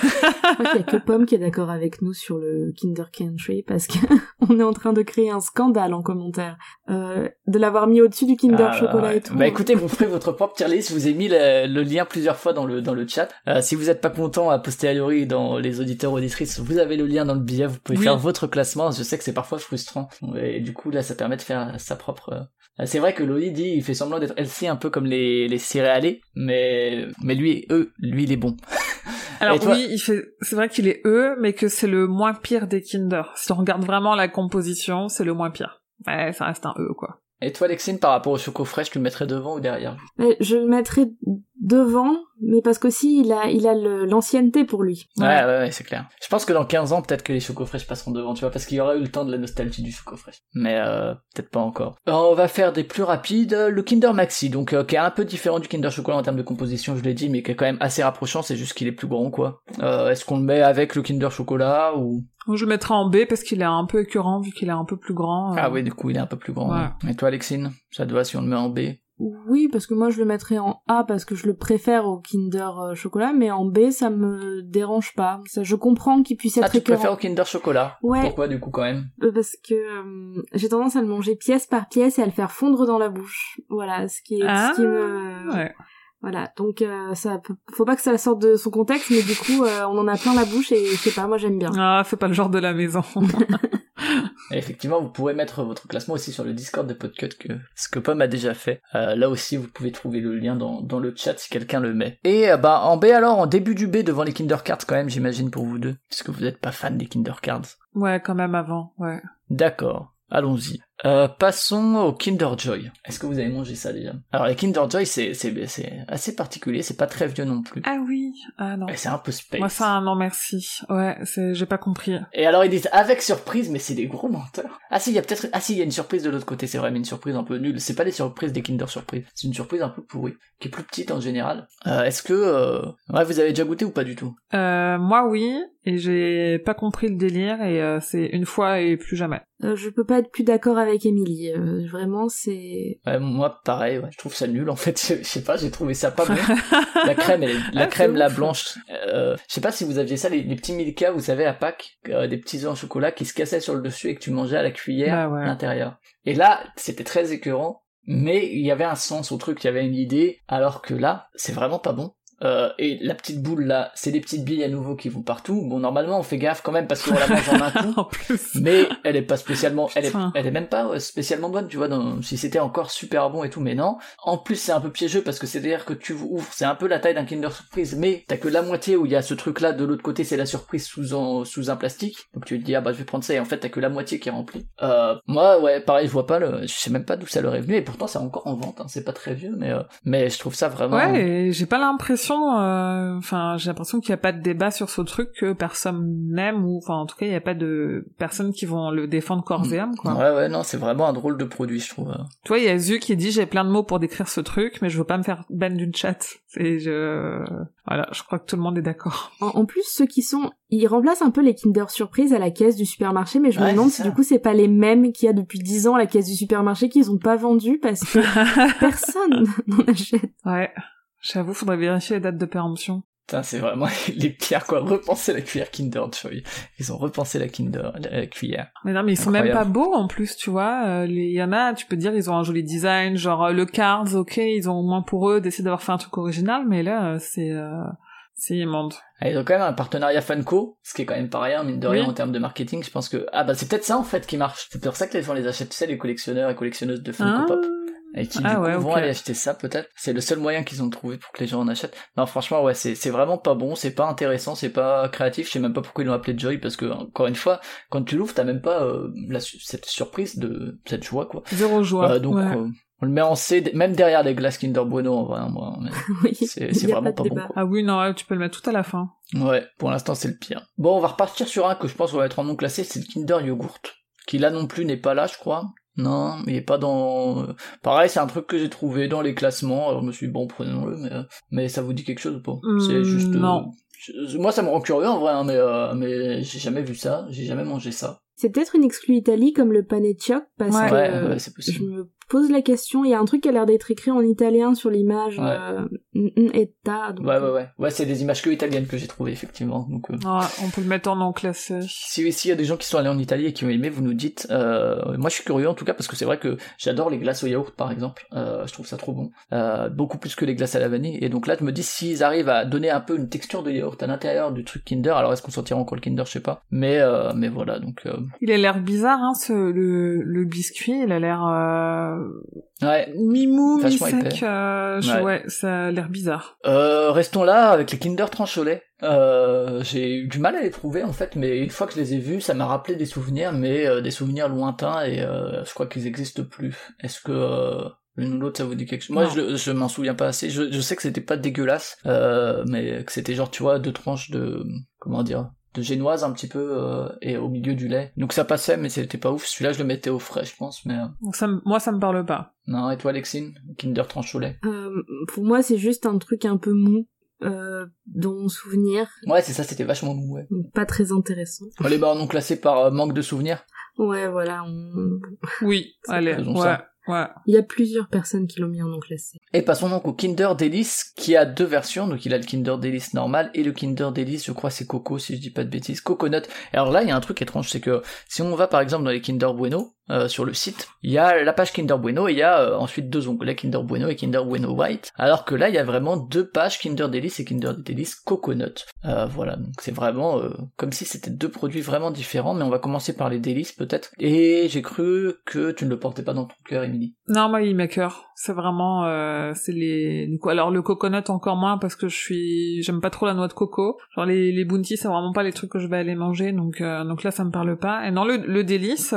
Je crois qu'il y a que Pomme qui est d'accord avec nous sur le Kinder Country parce que on est en train de créer un scandale en commentaire. Euh, de l'avoir mis au-dessus du Kinder Ah, chocolat ouais. et tout. Bah écoutez, vous ferez votre propre tier list. Je vous ai mis le, le lien plusieurs fois dans le dans le chat. Euh, si vous êtes pas content a posteriori dans les auditeurs auditrices, vous avez le lien dans le billet. Vous pouvez Oui. faire votre classement. Je sais que c'est parfois frustrant et du coup là, ça permet de faire sa propre. Euh, C'est vrai que Loli dit, il fait semblant d'être LC un peu comme les les céréalés, mais mais lui, eux, lui, il est bon. Alors toi oui, il fait, c'est vrai qu'il est E, mais que c'est le moins pire des Kinder. Si on regarde vraiment la composition, c'est le moins pire. Ouais, ça reste un E, quoi. Et toi, Lexine, par rapport au choco fraîche, tu le mettrais devant ou derrière? Mais je le mettrais devant, mais parce qu'aussi il a, il a l'ancienneté pour lui. Ouais, ouais, ouais, c'est clair. Je pense que dans 15 ans, peut-être que les Choco Fresh passeront devant, tu vois, parce qu'il y aura eu le temps de la nostalgie du Choco Fresh. Mais euh, peut-être pas encore. Alors, on va faire des plus rapides. Le Kinder Maxi, donc euh, qui est un peu différent du Kinder Chocolat en termes de composition, je l'ai dit, mais qui est quand même assez rapprochant, c'est juste qu'il est plus grand, quoi. Euh, Est-ce qu'on le met avec le Kinder Chocolat ou... Je le mettrai en B parce qu'il est un peu écœurant vu qu'il est un peu plus grand. euh. Ah oui, du coup, il est un peu plus grand. Ouais. Et toi, Alexine, ça te va si on le met en B? Oui, parce que moi je le mettrais en A parce que je le préfère au Kinder euh, chocolat, mais en B ça me dérange pas. Ça, je comprends qu'il puisse être Ah, tu écœurant. préfères au Kinder Chocolat Ouais. Pourquoi, du coup, quand même? Euh, parce que euh, j'ai tendance à le manger pièce par pièce et à le faire fondre dans la bouche. Voilà, ce qui est Ah, ce qui me Ouais. voilà. Donc euh, ça peut- faut pas que ça sorte de son contexte mais du coup euh, on en a plein la bouche et je sais pas, moi j'aime bien. Ah, c'est pas le genre de la maison. Et effectivement, vous pourrez mettre votre classement aussi sur le Discord de Podcut, que ce que Pomme a déjà fait. Euh, là aussi, vous pouvez trouver le lien dans, dans le chat si quelqu'un le met. Et euh, bah en B alors, en début du B devant les Kinder Cards quand même, j'imagine pour vous deux, parce que vous n'êtes pas fan des Kinder Cards. ouais, quand même avant, ouais. D'accord, allons-y. Euh, passons au Kinder Joy. Est-ce que vous avez mangé ça déjà? Alors les Kinder Joy, c'est c'est c'est assez particulier, c'est pas très vieux non plus. Ah oui, ah non. C'est un peu space. Moi, ça, non, merci. Ouais, j'ai pas compris. Et alors ils disent avec surprise, mais c'est des gros menteurs. Ah si, il y a peut-être, ah si, il y a une surprise de l'autre côté, c'est vrai, mais une surprise un peu nulle. C'est pas des surprises des Kinder Surprise, c'est une surprise un peu pourrie, qui est plus petite en général. Euh, Est-ce que, euh... ouais, vous avez déjà goûté ou pas du tout? Euh, moi, oui, et j'ai pas compris le délire, et euh, c'est une fois et plus jamais. Euh, je peux pas être plus d'accord avec Émilie. Euh, vraiment c'est Ouais, moi pareil, ouais. je trouve ça nul en fait. Je, sais pas, j'ai trouvé ça pas bon. la crème, elle la Ah, crème, la ouf. blanche. Euh, je sais pas si vous aviez ça, les, les petits Milka, vous savez, à Pâques, euh, des petits œufs en chocolat qui se cassaient sur le dessus et que tu mangeais à la cuillère Bah ouais. à l'intérieur. Et là, c'était très écœurant, mais il y avait un sens au truc, il y avait une idée, alors que là, c'est vraiment pas bon. Euh, et la petite boule là, c'est des petites billes à nouveau qui vont partout. Bon, normalement, on fait gaffe quand même parce qu'on la mange en un coup. en plus. Mais elle est pas spécialement, elle est, elle est même pas euh, spécialement bonne, tu vois, dans, si c'était encore super bon et tout, mais non. En plus, c'est un peu piégeux parce que c'est-à-dire que tu ouvres, c'est un peu la taille d'un Kinder Surprise, mais t'as que la moitié où il y a ce truc-là, de l'autre côté, c'est la surprise sous un, sous un plastique. Donc tu te dis, ah bah je vais prendre ça, et en fait, t'as que la moitié qui est remplie. Euh, moi, ouais, pareil, je vois pas le, je sais même pas d'où ça leur est venu, et pourtant c'est encore en vente, hein, c'est pas très vieux, mais, euh, mais je trouve ça vraiment... Ouais, j'ai pas l'impression, euh, enfin, j'ai l'impression qu'il y a pas de débat sur ce truc que personne n'aime, ou, enfin, en tout cas, il y a pas de personnes qui vont le défendre corps et âme, quoi. Ouais, ouais, non, c'est vraiment un drôle de produit, je trouve. Tu vois, il y a Zu qui dit j'ai plein de mots pour décrire ce truc, mais je veux pas me faire ban d'une chat. Et je, voilà, je crois que tout le monde est d'accord. En, en plus, ceux qui sont, ils remplacent un peu les Kinder Surprise à la caisse du supermarché, mais je me demande si du coup c'est pas les mêmes qu'il y a depuis 10 ans à la caisse du supermarché qu'ils ont pas vendu parce que personne n'en achète. Ouais. J'avoue, faudrait vérifier les dates de péremption. Putain, c'est vraiment les pires, quoi. Repenser la cuillère Kinder Joy. Ils ont repensé la Kinder, la cuillère. Mais non, mais ils sont même Incroyable. pas beaux en plus, tu vois. Euh, Il y en a, tu peux dire, ils ont un joli design, genre euh, le Cards, ok, ils ont au moins pour eux d'essayer d'avoir fait un truc original, mais là, euh, c'est euh, c'est immonde. Ah, ils ont quand même un partenariat Funko, ce qui est quand même pas rien, mine de rien, Oui. en termes de marketing. Je pense que, ah bah c'est peut-être ça, en fait, qui marche. C'est pour ça que les gens les achètent, tu sais, les collectionneurs et collectionneuses de Funko Ah. Pop. Et qui, Ah du coup, ouais, vont ok. aller acheter ça, peut-être. C'est le seul moyen qu'ils ont trouvé pour que les gens en achètent. Non, franchement, ouais, c'est, vraiment pas bon, c'est pas intéressant, c'est pas créatif. Je sais même pas pourquoi ils l'ont appelé Joy, parce que, encore une fois, quand tu l'ouvres, t'as même pas euh, la, cette surprise de, cette joie, quoi. Zéro joie. Euh, donc, ouais. euh, on le met en C, même derrière les glaces Kinder Bueno, en vrai, hein, moi. Oui, C'est, vraiment pas, bon, quoi. Ah oui, non, tu peux le mettre tout à la fin. Ouais, pour l'instant, c'est le pire. Bon, on va repartir sur un que je pense qu'on va être en non classé, c'est le Kinder Yogurt. Qui là non plus n'est pas là, je crois. Non, il est pas dans... Pareil, c'est un truc que j'ai trouvé dans les classements, alors je me suis dit, bon, prenons-le, mais, euh, mais ça vous dit quelque chose ou pas? Hmm, C'est juste... euh, non. je- Moi, ça me rend curieux en vrai, hein, mais, euh, mais j'ai jamais vu ça, j'ai jamais mangé ça. C'est peut-être une exclue Italie comme le pane choc parce Ouais. que Ouais, ouais, c'est possible. je me pose la question. Il y a un truc qui a l'air d'être écrit en italien sur l'image. Ouais. Euh, etta, donc, Ouais, ouais, ouais. Ouais, c'est des images que italiennes que j'ai trouvées, effectivement. Donc, euh, Ouais, on peut le mettre en non classé. Si s'il y a des gens qui sont allés en Italie et qui ont aimé, vous nous dites. Euh, moi, je suis curieux en tout cas parce que c'est vrai que j'adore les glaces au yaourt, par exemple. Euh, je trouve ça trop bon, euh, beaucoup plus que les glaces à la vanille. Et donc là, je me dis s'ils arrivent à donner un peu une texture de yaourt à l'intérieur du truc Kinder. Alors est-ce qu'on sortira encore le Kinder, je sais pas. Mais euh, mais voilà, donc euh, Il a l'air bizarre, hein, ce, le, le biscuit. Il a l'air euh, ouais. mi-mou, mi-sec. épais. euh, Ouais. ouais. ça a l'air bizarre. Euh, restons là avec les Kinder lait. Euh, j'ai eu du mal à les trouver en fait, mais une fois que je les ai vus, ça m'a rappelé des souvenirs, mais euh, des souvenirs lointains et euh, je crois qu'ils existent plus. Est-ce que euh, L'une ou l'autre, ça vous dit quelque chose? Moi, je m'en souviens pas assez. Je, je sais que c'était pas dégueulasse, euh, mais que c'était genre, tu vois, deux tranches de, comment dire, de génoise un petit peu, euh, et au milieu du lait. Donc ça passait, mais c'était pas ouf. Celui-là, je le mettais au frais, je pense, mais... euh, Donc ça, me- moi, ça me parle pas. Non, et toi, Lexine Kinder tranche au lait? Euh, pour moi, c'est juste un truc un peu mou, euh, dans mon souvenir, Ouais, c'est ça, c'était vachement mou, ouais. donc pas très intéressant. Bon, les barres non classés par euh, manque de souvenirs. Ouais, voilà, on- Oui, allez, ouais, ça. Ouais. il y a plusieurs personnes qui l'ont mis en non classé. Et passons donc au Kinder Delice, qui a deux versions. Donc il a le Kinder Delice normal et le Kinder Delice, je crois c'est Coco, si je dis pas de bêtises, Coconut. Et alors là, il y a un truc étrange, c'est que si on va par exemple dans les Kinder Bueno, euh, sur le site, il y a la page Kinder Bueno et il y a euh, ensuite deux onglets Kinder Bueno et Kinder Bueno White. Alors que là, il y a vraiment deux pages Kinder Delice et Kinder Delice Coconut. Euh, voilà, donc c'est vraiment euh, comme si c'était deux produits vraiment différents, mais on va commencer par les Delice peut-être. Et j'ai cru que tu ne le portais pas dans ton cœur, Emily. Non, moi, il maker. C'est vraiment, c'est les, alors le coconut encore moins parce que je suis, j'aime pas trop la noix de coco. Genre les, les bounty, c'est vraiment pas les trucs que je vais aller manger, donc, donc là, ça me parle pas. Et non, le, le délice,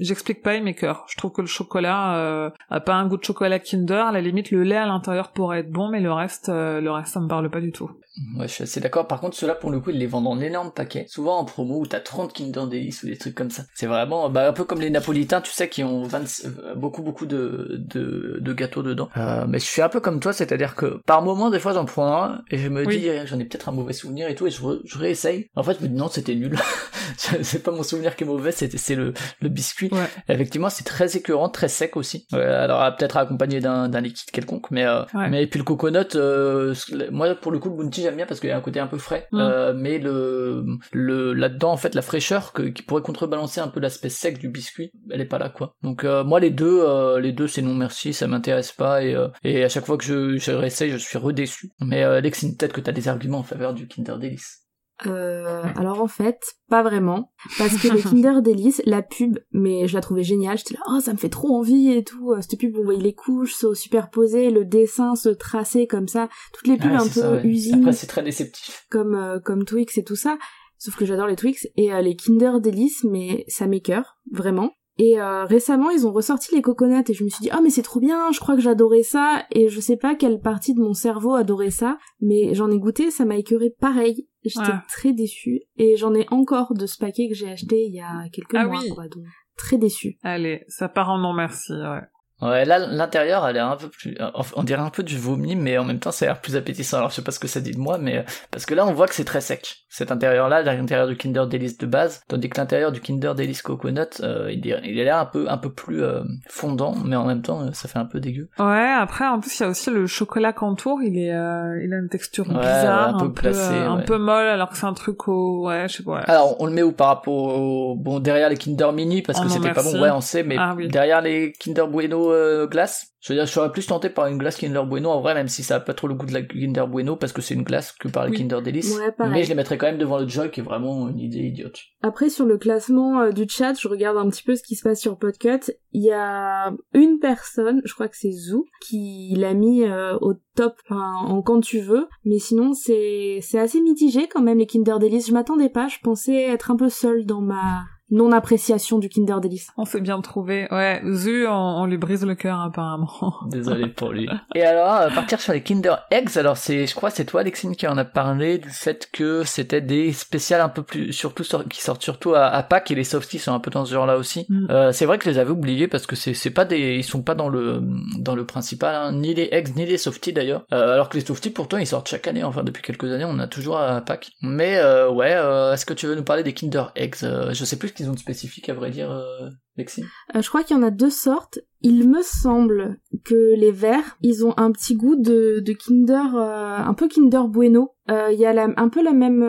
J'explique pas, maker. Je trouve que le chocolat euh, a pas un goût de chocolat Kinder. À la limite, le lait à l'intérieur pourrait être bon, mais le reste, euh, le reste, ça me parle pas du tout. Ouais, je suis assez d'accord. Par contre, ceux-là, pour le coup, ils les vendent en énormes paquets. Souvent en promo où t'as 30 Kinder Delice ou des trucs comme ça. C'est vraiment, bah, un peu comme les Napolitains, tu sais, qui ont 20, euh, beaucoup, beaucoup de, de, de gâteaux dedans. Euh, mais je suis un peu comme toi, c'est-à-dire que par moment, des fois, j'en prends un et je me Oui. dis, j'en ai peut-être un mauvais souvenir et tout, et je, re- je réessaye. En fait, je me dis, non, c'était nul. c'est pas mon souvenir qui est mauvais, c'est c'est le, le biscuit. Ouais. Effectivement, c'est très écœurant, très sec aussi. Alors, peut-être accompagné d'un d'un liquide quelconque, mais euh, Ouais. mais et puis le coconut, euh, moi pour le coup le bounty j'aime bien parce qu'il y a un côté un peu frais, Mm. euh, mais le le là-dedans en fait la fraîcheur que, qui pourrait contrebalancer un peu l'aspect sec du biscuit, elle est pas là quoi. Donc moi les deux les deux c'est non merci, ça m'intéresse pas et et à chaque fois que je je réessaye je suis redéçu. Mais Lexine peut-être que t'as des arguments en faveur du Kinder Delice. Euh, alors en fait, pas vraiment, parce que le Kinder Delice, la pub, mais je la trouvais géniale. J'étais là, oh ça me fait trop envie et tout. Euh, Cette pub, on voyait les couches se superposer, le dessin se tracer comme ça, toutes les pubs Ouais, un peu ça, ouais. usines Après c'est très déceptif. comme euh, comme Twix et tout ça. Sauf que j'adore les Twix et euh, les Kinder Delice, mais ça m'écœure vraiment. Et euh, récemment, ils ont ressorti les coconuts et je me suis dit, oh mais c'est trop bien, je crois que j'adorais ça et je sais pas quelle partie de mon cerveau adorait ça, mais j'en ai goûté, ça m'a écœuré pareil. J'étais Ouais. très déçue et j'en ai encore de ce paquet que j'ai acheté il y a quelques Ah mois, oui. quoi, donc très déçue. Allez, ça part en non merci, ouais. Ouais, là, l'intérieur, elle est un peu plus, euh, on dirait un peu du vomi, mais en même temps, ça a l'air plus appétissant. Alors, je sais pas ce que ça dit de moi, mais, euh, parce que là, on voit que c'est très sec. Cet intérieur-là, l'intérieur du Kinder Delice de base, tandis que l'intérieur du Kinder Delice Coconut, euh, il, a l'air un peu, un peu plus euh, fondant, mais en même temps, ça fait un peu dégueu. Ouais, après, en plus, il y a aussi le chocolat Cantour, il est, euh, il a une texture Ouais, bizarre, un peu un, peu, un peu molle, alors que c'est un truc au, ouais, je sais pas. ouais. Alors, on le met où par rapport au, bon, derrière les Kinder Mini, parce Oh que c'était pas bon, ouais, on sait, mais Ah oui. derrière les Kinder Bueno euh, glace, je veux dire, je serais plus tenté par une glace Kinder Bueno, en vrai, même si ça a pas trop le goût de la Kinder Bueno, parce que c'est une glace que par les Oui. Kinder Delice. Ouais, mais je les mettrais quand même devant le Joy, qui est vraiment une idée idiote. Après, sur le classement euh, du chat, je regarde un petit peu ce qui se passe sur Podcut. Il y a une personne, je crois que c'est Zou, qui l'a mis euh, au top, en quand tu veux. Mais sinon, c'est c'est assez mitigé quand même les Kinder Delice. Je m'attendais pas, je pensais être un peu seule dans ma non-appréciation du Kinder Delice. On s'est bien trouvé. Ouais, Zu, on, on lui brise le cœur, apparemment. Désolé pour lui. Et alors, euh, partir sur les Kinder Eggs, alors c'est, je crois, c'est toi, Alexine, qui en a parlé du fait que c'était des spéciales un peu plus, surtout qui sortent surtout à, à Pâques et les softies sont un peu dans ce genre-là aussi. Mm. Euh, c'est vrai que je les avais oubliés parce que c'est, c'est pas des, ils sont pas dans le, dans le principal, hein, ni les Eggs ni les softies d'ailleurs. Euh, alors que les softies, pourtant, ils sortent chaque année, enfin depuis quelques années, on a toujours à Pâques. Mais euh, ouais, euh, est-ce que tu veux nous parler des Kinder Eggs? Euh, Je sais plus qu'ils ont de spécifique à vrai dire, euh, Lexine. Euh, je crois qu'il y en a deux sortes. Il me semble que les verts, ils ont un petit goût de, de Kinder, euh, un peu Kinder Bueno. Euh, Il y a un peu la même,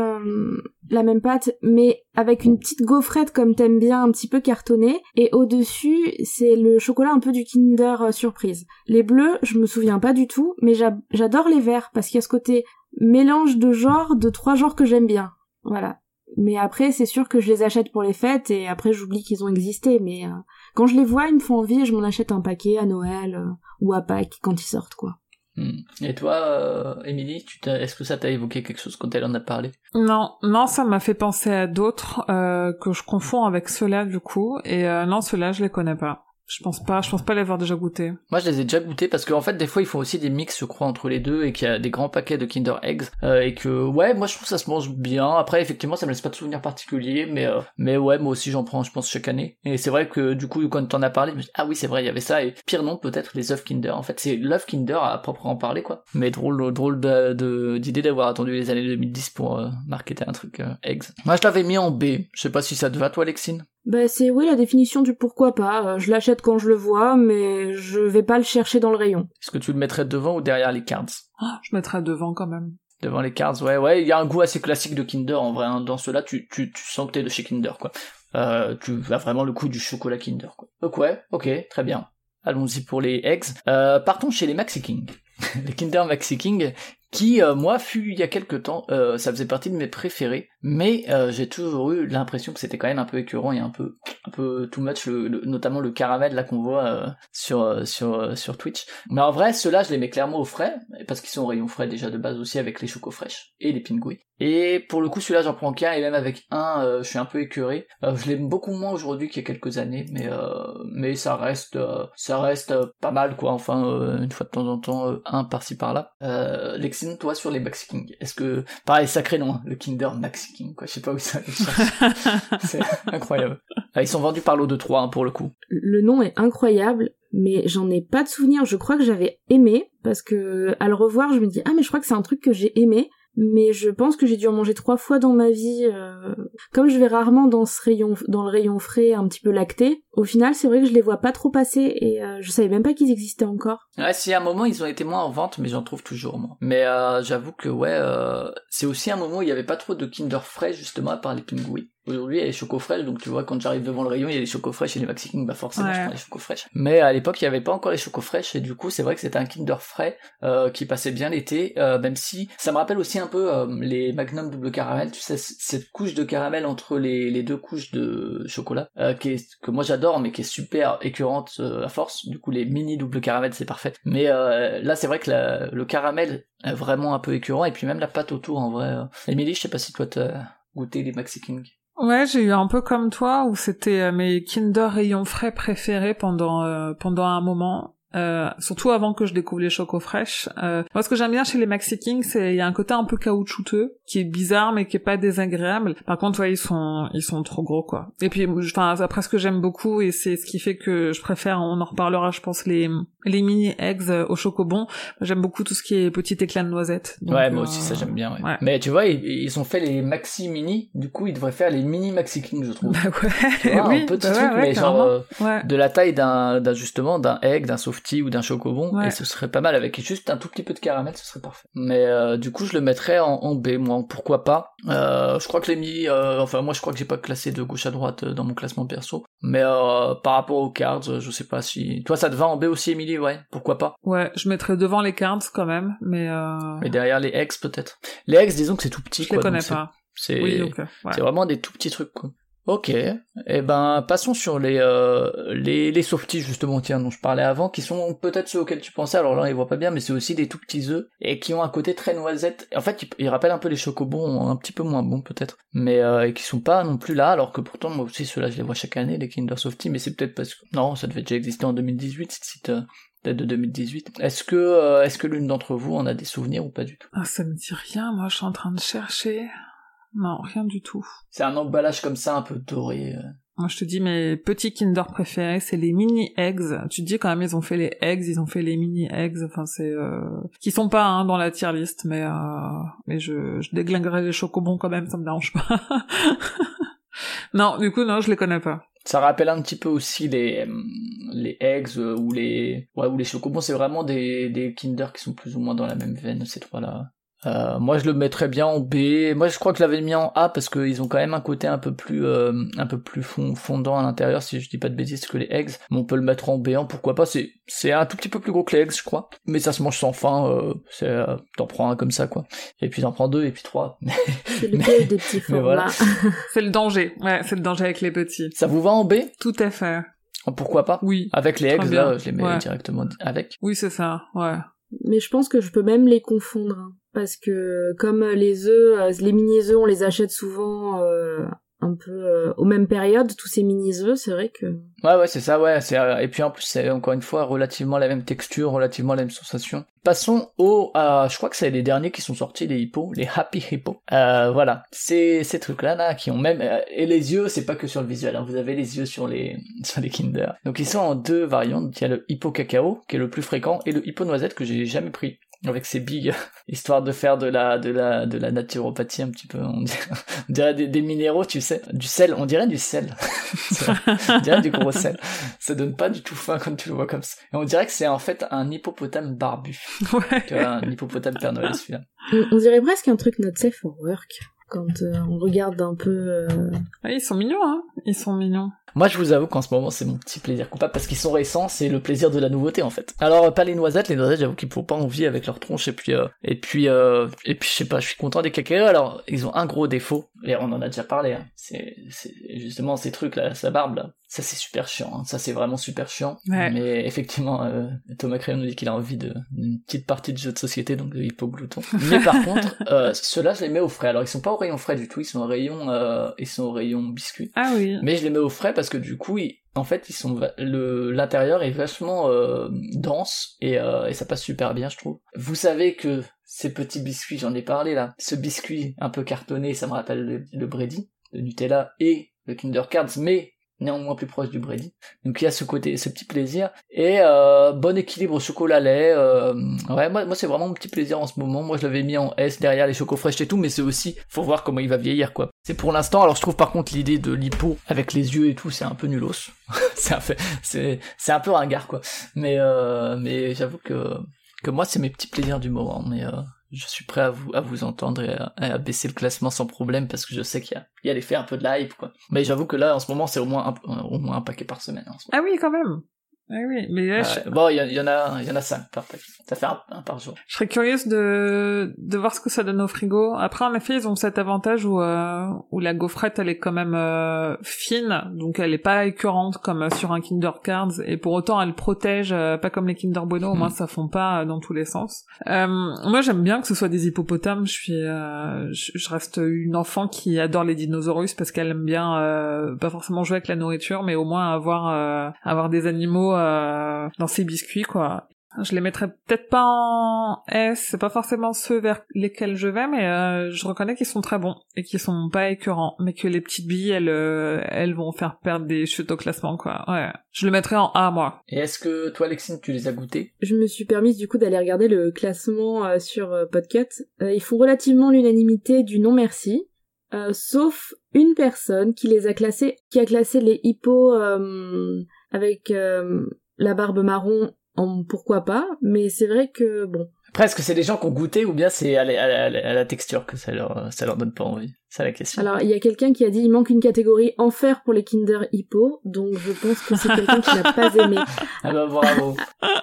la même pâte, mais avec une petite gaufrette comme t'aimes bien, un petit peu cartonnée. Et au-dessus, c'est le chocolat un peu du Kinder Surprise. Les bleus, je me souviens pas du tout, mais j'a- j'adore les verts parce qu'il y a ce côté mélange de genres, de trois genres que j'aime bien. Voilà. Mais après, c'est sûr que je les achète pour les fêtes et après j'oublie qu'ils ont existé. Mais euh, quand je les vois, ils me font envie et je m'en achète un paquet à Noël euh, ou à Pâques quand ils sortent, quoi. Hmm. Et toi, euh, Émilie, tu t'as- est-ce que ça t'a évoqué quelque chose quand elle en a parlé? Non, non, ça m'a fait penser à d'autres euh, que je confonds avec ceux-là du coup. Et euh, non, ceux-là, je les connais pas. Je pense pas, je pense pas l'avoir déjà goûté. Moi, je les ai déjà goûtés parce qu'en fait, des fois, ils font aussi des mix, je crois, entre les deux et qu'il y a des grands paquets de Kinder Eggs euh, et que ouais, moi, je trouve ça se mange bien. Après, effectivement, ça me laisse pas de souvenirs particuliers, mais euh, mais ouais, moi aussi, j'en prends, je pense, chaque année. Et c'est vrai que du coup, quand t'en as parlé, je me ah oui, c'est vrai, il y avait ça. Et pire non, peut-être les œufs Kinder. En fait, c'est l'œuf Kinder à proprement parler, quoi. Mais drôle, drôle d'idée d'avoir attendu les années 2010 pour euh, marketer un truc euh, Eggs. Moi, je l'avais mis en B. Je sais pas si ça te va, toi, Lexine. Bah c'est oui la définition du pourquoi pas. Euh, Je l'achète quand je le vois, mais je vais pas le chercher dans le rayon. Est-ce que tu le mettrais devant ou derrière les cards? Ah, je mettrais devant quand même. Devant les cards, ouais, ouais, il y a un goût assez classique de Kinder en vrai. hein. Dans cela, tu, tu, tu sens que t'es de chez Kinder, quoi. Euh, tu as vraiment le goût du chocolat Kinder, quoi. Donc ouais, ok, très bien. Allons-y pour les eggs. Euh, partons chez les Maxi King. les Kinder Maxi King, qui, euh, moi, fut il y a quelques temps, euh, ça faisait partie de mes préférés, mais euh, j'ai toujours eu l'impression que c'était quand même un peu écœurant et un peu, un peu too much, le- le- notamment le caramel là qu'on voit euh, sur, euh, sur, euh, sur Twitch. Mais en vrai, ceux-là, je les mets clairement au frais, parce qu'ils sont au rayon frais déjà de base aussi avec les chocos fraîches et les pingouins. Et pour le coup, celui-là, j'en prends qu'un, et même avec un, euh, je suis un peu écœuré. Euh, je l'aime beaucoup moins aujourd'hui qu'il y a quelques années, mais mais ça reste ça reste pas mal quoi. Enfin, une fois de temps en temps, un par-ci par-là. Euh, Lexine, toi sur les Maxi King, est-ce que pareil sacré nom, hein, le Kinder Maxi King quoi. Je sais pas où ça. C'est incroyable. Ah, ils sont vendus par l'eau de 3 hein, pour le coup. Le nom est incroyable, mais j'en ai pas de souvenir. Je crois que j'avais aimé parce que à le revoir, je me dis ah mais je crois que c'est un truc que j'ai aimé. Mais je pense que j'ai dû en manger trois fois dans ma vie. euh, Comme je vais rarement dans ce rayon, dans le rayon frais, un petit peu lacté. Au final, c'est vrai que je les vois pas trop passer et euh, je savais même pas qu'ils existaient encore. Ouais, si un moment ils ont été moins en vente, mais j'en trouve toujours moi. Mais euh, j'avoue que ouais, euh, c'est aussi un moment où il y avait pas trop de Kinder frais justement à part les pingouins. Aujourd'hui il y a les chocos fraîches, donc tu vois quand j'arrive devant le rayon il y a les chocos fraîches et les Maxi King, bah forcément je prends les chocos fraîches. Mais à l'époque il y avait pas encore les chocos fraîches et du coup c'est vrai que c'était un Kinder frais euh, qui passait bien l'été, euh, même si ça me rappelle aussi un peu euh, les Magnum double caramel, tu sais cette couche de caramel entre les, les deux couches de chocolat euh, qui est, que moi j'adore mais qui est super écœurante euh, à force. Du coup les mini double caramel c'est parfait. Mais euh, là c'est vrai que la- le caramel est vraiment un peu écœurant et puis même la pâte autour en vrai. euh. Émilie je sais pas si toi t'as goûté les Maxi King. Ouais, j'ai eu un peu comme toi où c'était euh, mes Kinder rayons frais préférés pendant euh, pendant un moment. Euh, surtout avant que je découvre les chocos fraîches. Euh, moi, ce que j'aime bien chez les Maxi King, c'est il y a un côté un peu caoutchouteux qui est bizarre mais qui est pas désagréable. Par contre, ouais, ils sont ils sont trop gros quoi. Et puis, enfin après ce que j'aime beaucoup et c'est ce qui fait que je préfère, on en reparlera, je pense les les mini eggs euh, au chocobon. J'aime beaucoup tout ce qui est petit éclat de noisette. Donc, ouais moi euh, aussi ça j'aime bien. Ouais. ouais. Mais tu vois ils, ils ont fait les Maxi Mini, du coup ils devraient faire les mini Maxi King je trouve. Bah Tu ouais, vois, oui, un petit bah truc mais genre euh, de la taille d'un d'un- justement d'un egg, d'un softie ou d'un chocobon et ce serait pas mal avec juste un tout petit peu de caramel, ce serait parfait. Mais euh, du coup, je le mettrais en, en B moi, pourquoi pas. Euh, je crois que les euh, enfin moi je crois que j'ai pas classé de gauche à droite dans mon classement perso, mais par rapport aux cards, je sais pas si toi ça te va en B aussi Ouais, pourquoi pas. Ouais, je mettrais devant les cards quand même, mais euh... Mais derrière les eggs peut-être. Les eggs disons que c'est tout petit je quoi. les connais pas. C'est Oui, donc euh, ouais. c'est vraiment des tout petits trucs quoi. Ok, et ben passons sur les euh, les les softies justement tiens dont je parlais avant qui sont peut-être ceux auxquels tu pensais. Alors là on les voit pas bien mais c'est aussi des tout petits œufs et qui ont un côté très noisette. En fait ils, rappellent un peu les chocobons un petit peu moins bons peut-être mais euh, et qui sont pas non plus là alors que pourtant moi aussi ceux-là je les vois chaque année les Kinder Softies mais c'est peut-être parce que non ça devait déjà exister en 2018 ce site euh, de 2018 est-ce que euh, est-ce que l'une d'entre vous en a des souvenirs ou pas du tout? Ah, ça me dit rien, moi je suis en train de chercher. Non, rien du tout. c'est un emballage comme ça un peu doré euh. Moi je te dis mes petits Kinder préférés, c'est les mini eggs. Tu te dis quand même ils ont fait les eggs, ils ont fait les mini eggs, enfin c'est euh... qui sont pas hein, dans la tier list mais euh... mais je je déglinguerai les chocobons quand même, ça me dérange pas. non, du coup non, je les connais pas. Ça rappelle un petit peu aussi les euh, les eggs ou les ouais ou les chocobons. C'est vraiment des des Kinder qui sont plus ou moins dans la même veine ces trois là. Euh, moi je le mettrais bien en B. Moi je crois que je l'avais mis en A parce qu'ils ont quand même un côté un peu plus euh, un peu plus fond- fondant à l'intérieur si je dis pas de bêtises que les eggs. Mais on peut le mettre en B. en pourquoi pas. C'est c'est un tout petit peu plus gros que les eggs je crois. Mais ça se mange sans fin. Euh, c'est euh, t'en prends un comme ça quoi. Et puis t'en prends deux et puis trois. C'est le des petits voilà. C'est le danger. Ouais, c'est le danger avec les petits. ça vous va en B? Tout à fait. Pourquoi pas? Oui. Avec les eggs là je les mets Ouais. directement avec. Oui, c'est ça. Ouais. Mais je pense que je peux même les confondre. hein. Parce que comme les œufs, euh, les mini-œufs, on les achète souvent euh, un peu euh, aux mêmes périodes, tous ces mini-œufs, c'est vrai que... Ouais, ouais, c'est ça, ouais. c'est, Et puis en plus, c'est encore une fois relativement la même texture, relativement la même sensation. Passons au... je crois que c'est les derniers qui sont sortis, les hippos, les Happy Hippo. Euh, voilà, c'est ces trucs-là, là, qui ont même... Et les yeux, c'est pas que sur le visuel, hein. vous avez les yeux sur les, sur les Kinder. Donc ils sont en deux variantes, il y a le hippo cacao, qui est le plus fréquent, et le hippo noisette, que j'ai jamais pris avec ses billes, histoire de faire de la de la de la naturopathie un petit peu. On dirait, on dirait des, des minéraux, tu sais, du sel. On dirait du sel. On dirait du gros sel. Ça donne pas du tout faim quand tu le vois comme ça. Et on dirait que c'est en fait un hippopotame barbu. Ouais. Tu vois, un hippopotame Père Noël celui-là. On, on dirait presque un truc not safe for work, quand euh, on regarde un peu... euh, Ah, ils sont mignons, hein. Ils sont mignons. Moi, je vous avoue qu'en ce moment, c'est mon petit plaisir coupable parce qu'ils sont récents, c'est le plaisir de la nouveauté en fait. Alors, euh, pas les noisettes, les noisettes, j'avoue qu'ils font pas envie avec leur tronche et puis euh, et puis euh, et puis je sais pas, je suis content des cacao. Alors, ils ont un gros défaut et on en a déjà parlé. Hein. C'est justement ces trucs là, sa barbe là. Ça c'est super chiant. hein. Ça c'est vraiment super chiant. Ouais. Mais effectivement, euh, Thomas Crayon nous dit qu'il a envie d'une petite partie de jeu de société donc de hypoglouton. Mais par contre, ceux-là, je les mets au frais. Alors, ils sont pas au rayon frais du tout. Ils sont au rayon ils sont au rayon biscuit. Ah oui. Mais je les mets au frais parce que du coup, en fait, ils l'intérieur est vachement euh, dense et, euh, et ça passe super bien, je trouve. Vous savez que ces petits biscuits, j'en ai parlé là, ce biscuit un peu cartonné, ça me rappelle le, le Brady, le Nutella et le Kinder Cards, mais néanmoins plus proche du Brady. Donc il y a ce côté, ce petit plaisir et euh, bon équilibre chocolat lait. euh, ouais, moi, moi c'est vraiment mon petit plaisir en ce moment. Moi je l'avais mis en S derrière les chocos fraîches et tout, mais c'est aussi, faut voir comment il va vieillir quoi. C'est pour l'instant. Alors je trouve par contre l'idée de l'hippo avec les yeux et tout, c'est un peu nulos. c'est un un peu ringard quoi. Mais euh, mais j'avoue que que moi c'est mes petits plaisirs du moment. Mais euh, je suis prêt à vous à vous entendre et à, baisser le classement sans problème parce que je sais qu'il y y a l'effet un peu de hype quoi. Mais j'avoue que là en ce moment c'est au moins un, au moins un paquet par semaine. en ce. Ah oui, quand même. Ah oui, mais là, je, Ouais, bon, il y, en- il y en a, il y en a cinq par paquet. Ça fait un, un par jour. je serais curieuse de, de voir ce que ça donne au frigo. Après, en effet, ils ont cet avantage où, euh, où la gaufrette, elle est quand même euh, fine, donc elle est pas écœurante comme euh, sur un Kinder Cards, et pour autant, elle protège, pas comme les Kinder Bueno, au moins ça fond pas dans tous les sens. Moi, j'aime bien que ce soit des hippopotames. Je suis, je, je reste une enfant qui adore les dinosaures parce qu'elle aime bien, euh, pas forcément jouer avec la nourriture, mais au moins avoir, euh, avoir des animaux euh, dans ses biscuits, quoi. Je les mettrais peut-être pas en S, c'est pas forcément ceux vers lesquels je vais, mais euh, je reconnais qu'ils sont très bons et qu'ils sont pas écœurants, mais que les petites billes, elles, euh, elles vont faire perdre des chutes au classement, quoi. Ouais, je le mettrais en A, moi. Et est-ce que toi, Lexine, tu les as goûtés Je me suis permise du coup d'aller regarder le classement euh, sur euh, Podcut. Euh, ils font relativement l'unanimité du non merci, euh, sauf une personne qui les a classés, qui a classé les hippos euh, avec euh, la barbe marron en pourquoi pas, mais c'est vrai que bon, Après, est-ce que c'est des gens qui ont goûté ou bien c'est à, la- à à texture que ça leur, ça leur donne pas envie? C'est la question. Alors, il y a quelqu'un qui a dit il manque une catégorie enfer pour les Kinder Hippo, donc je pense que c'est quelqu'un qui n'a pas aimé. Ah bah bravo,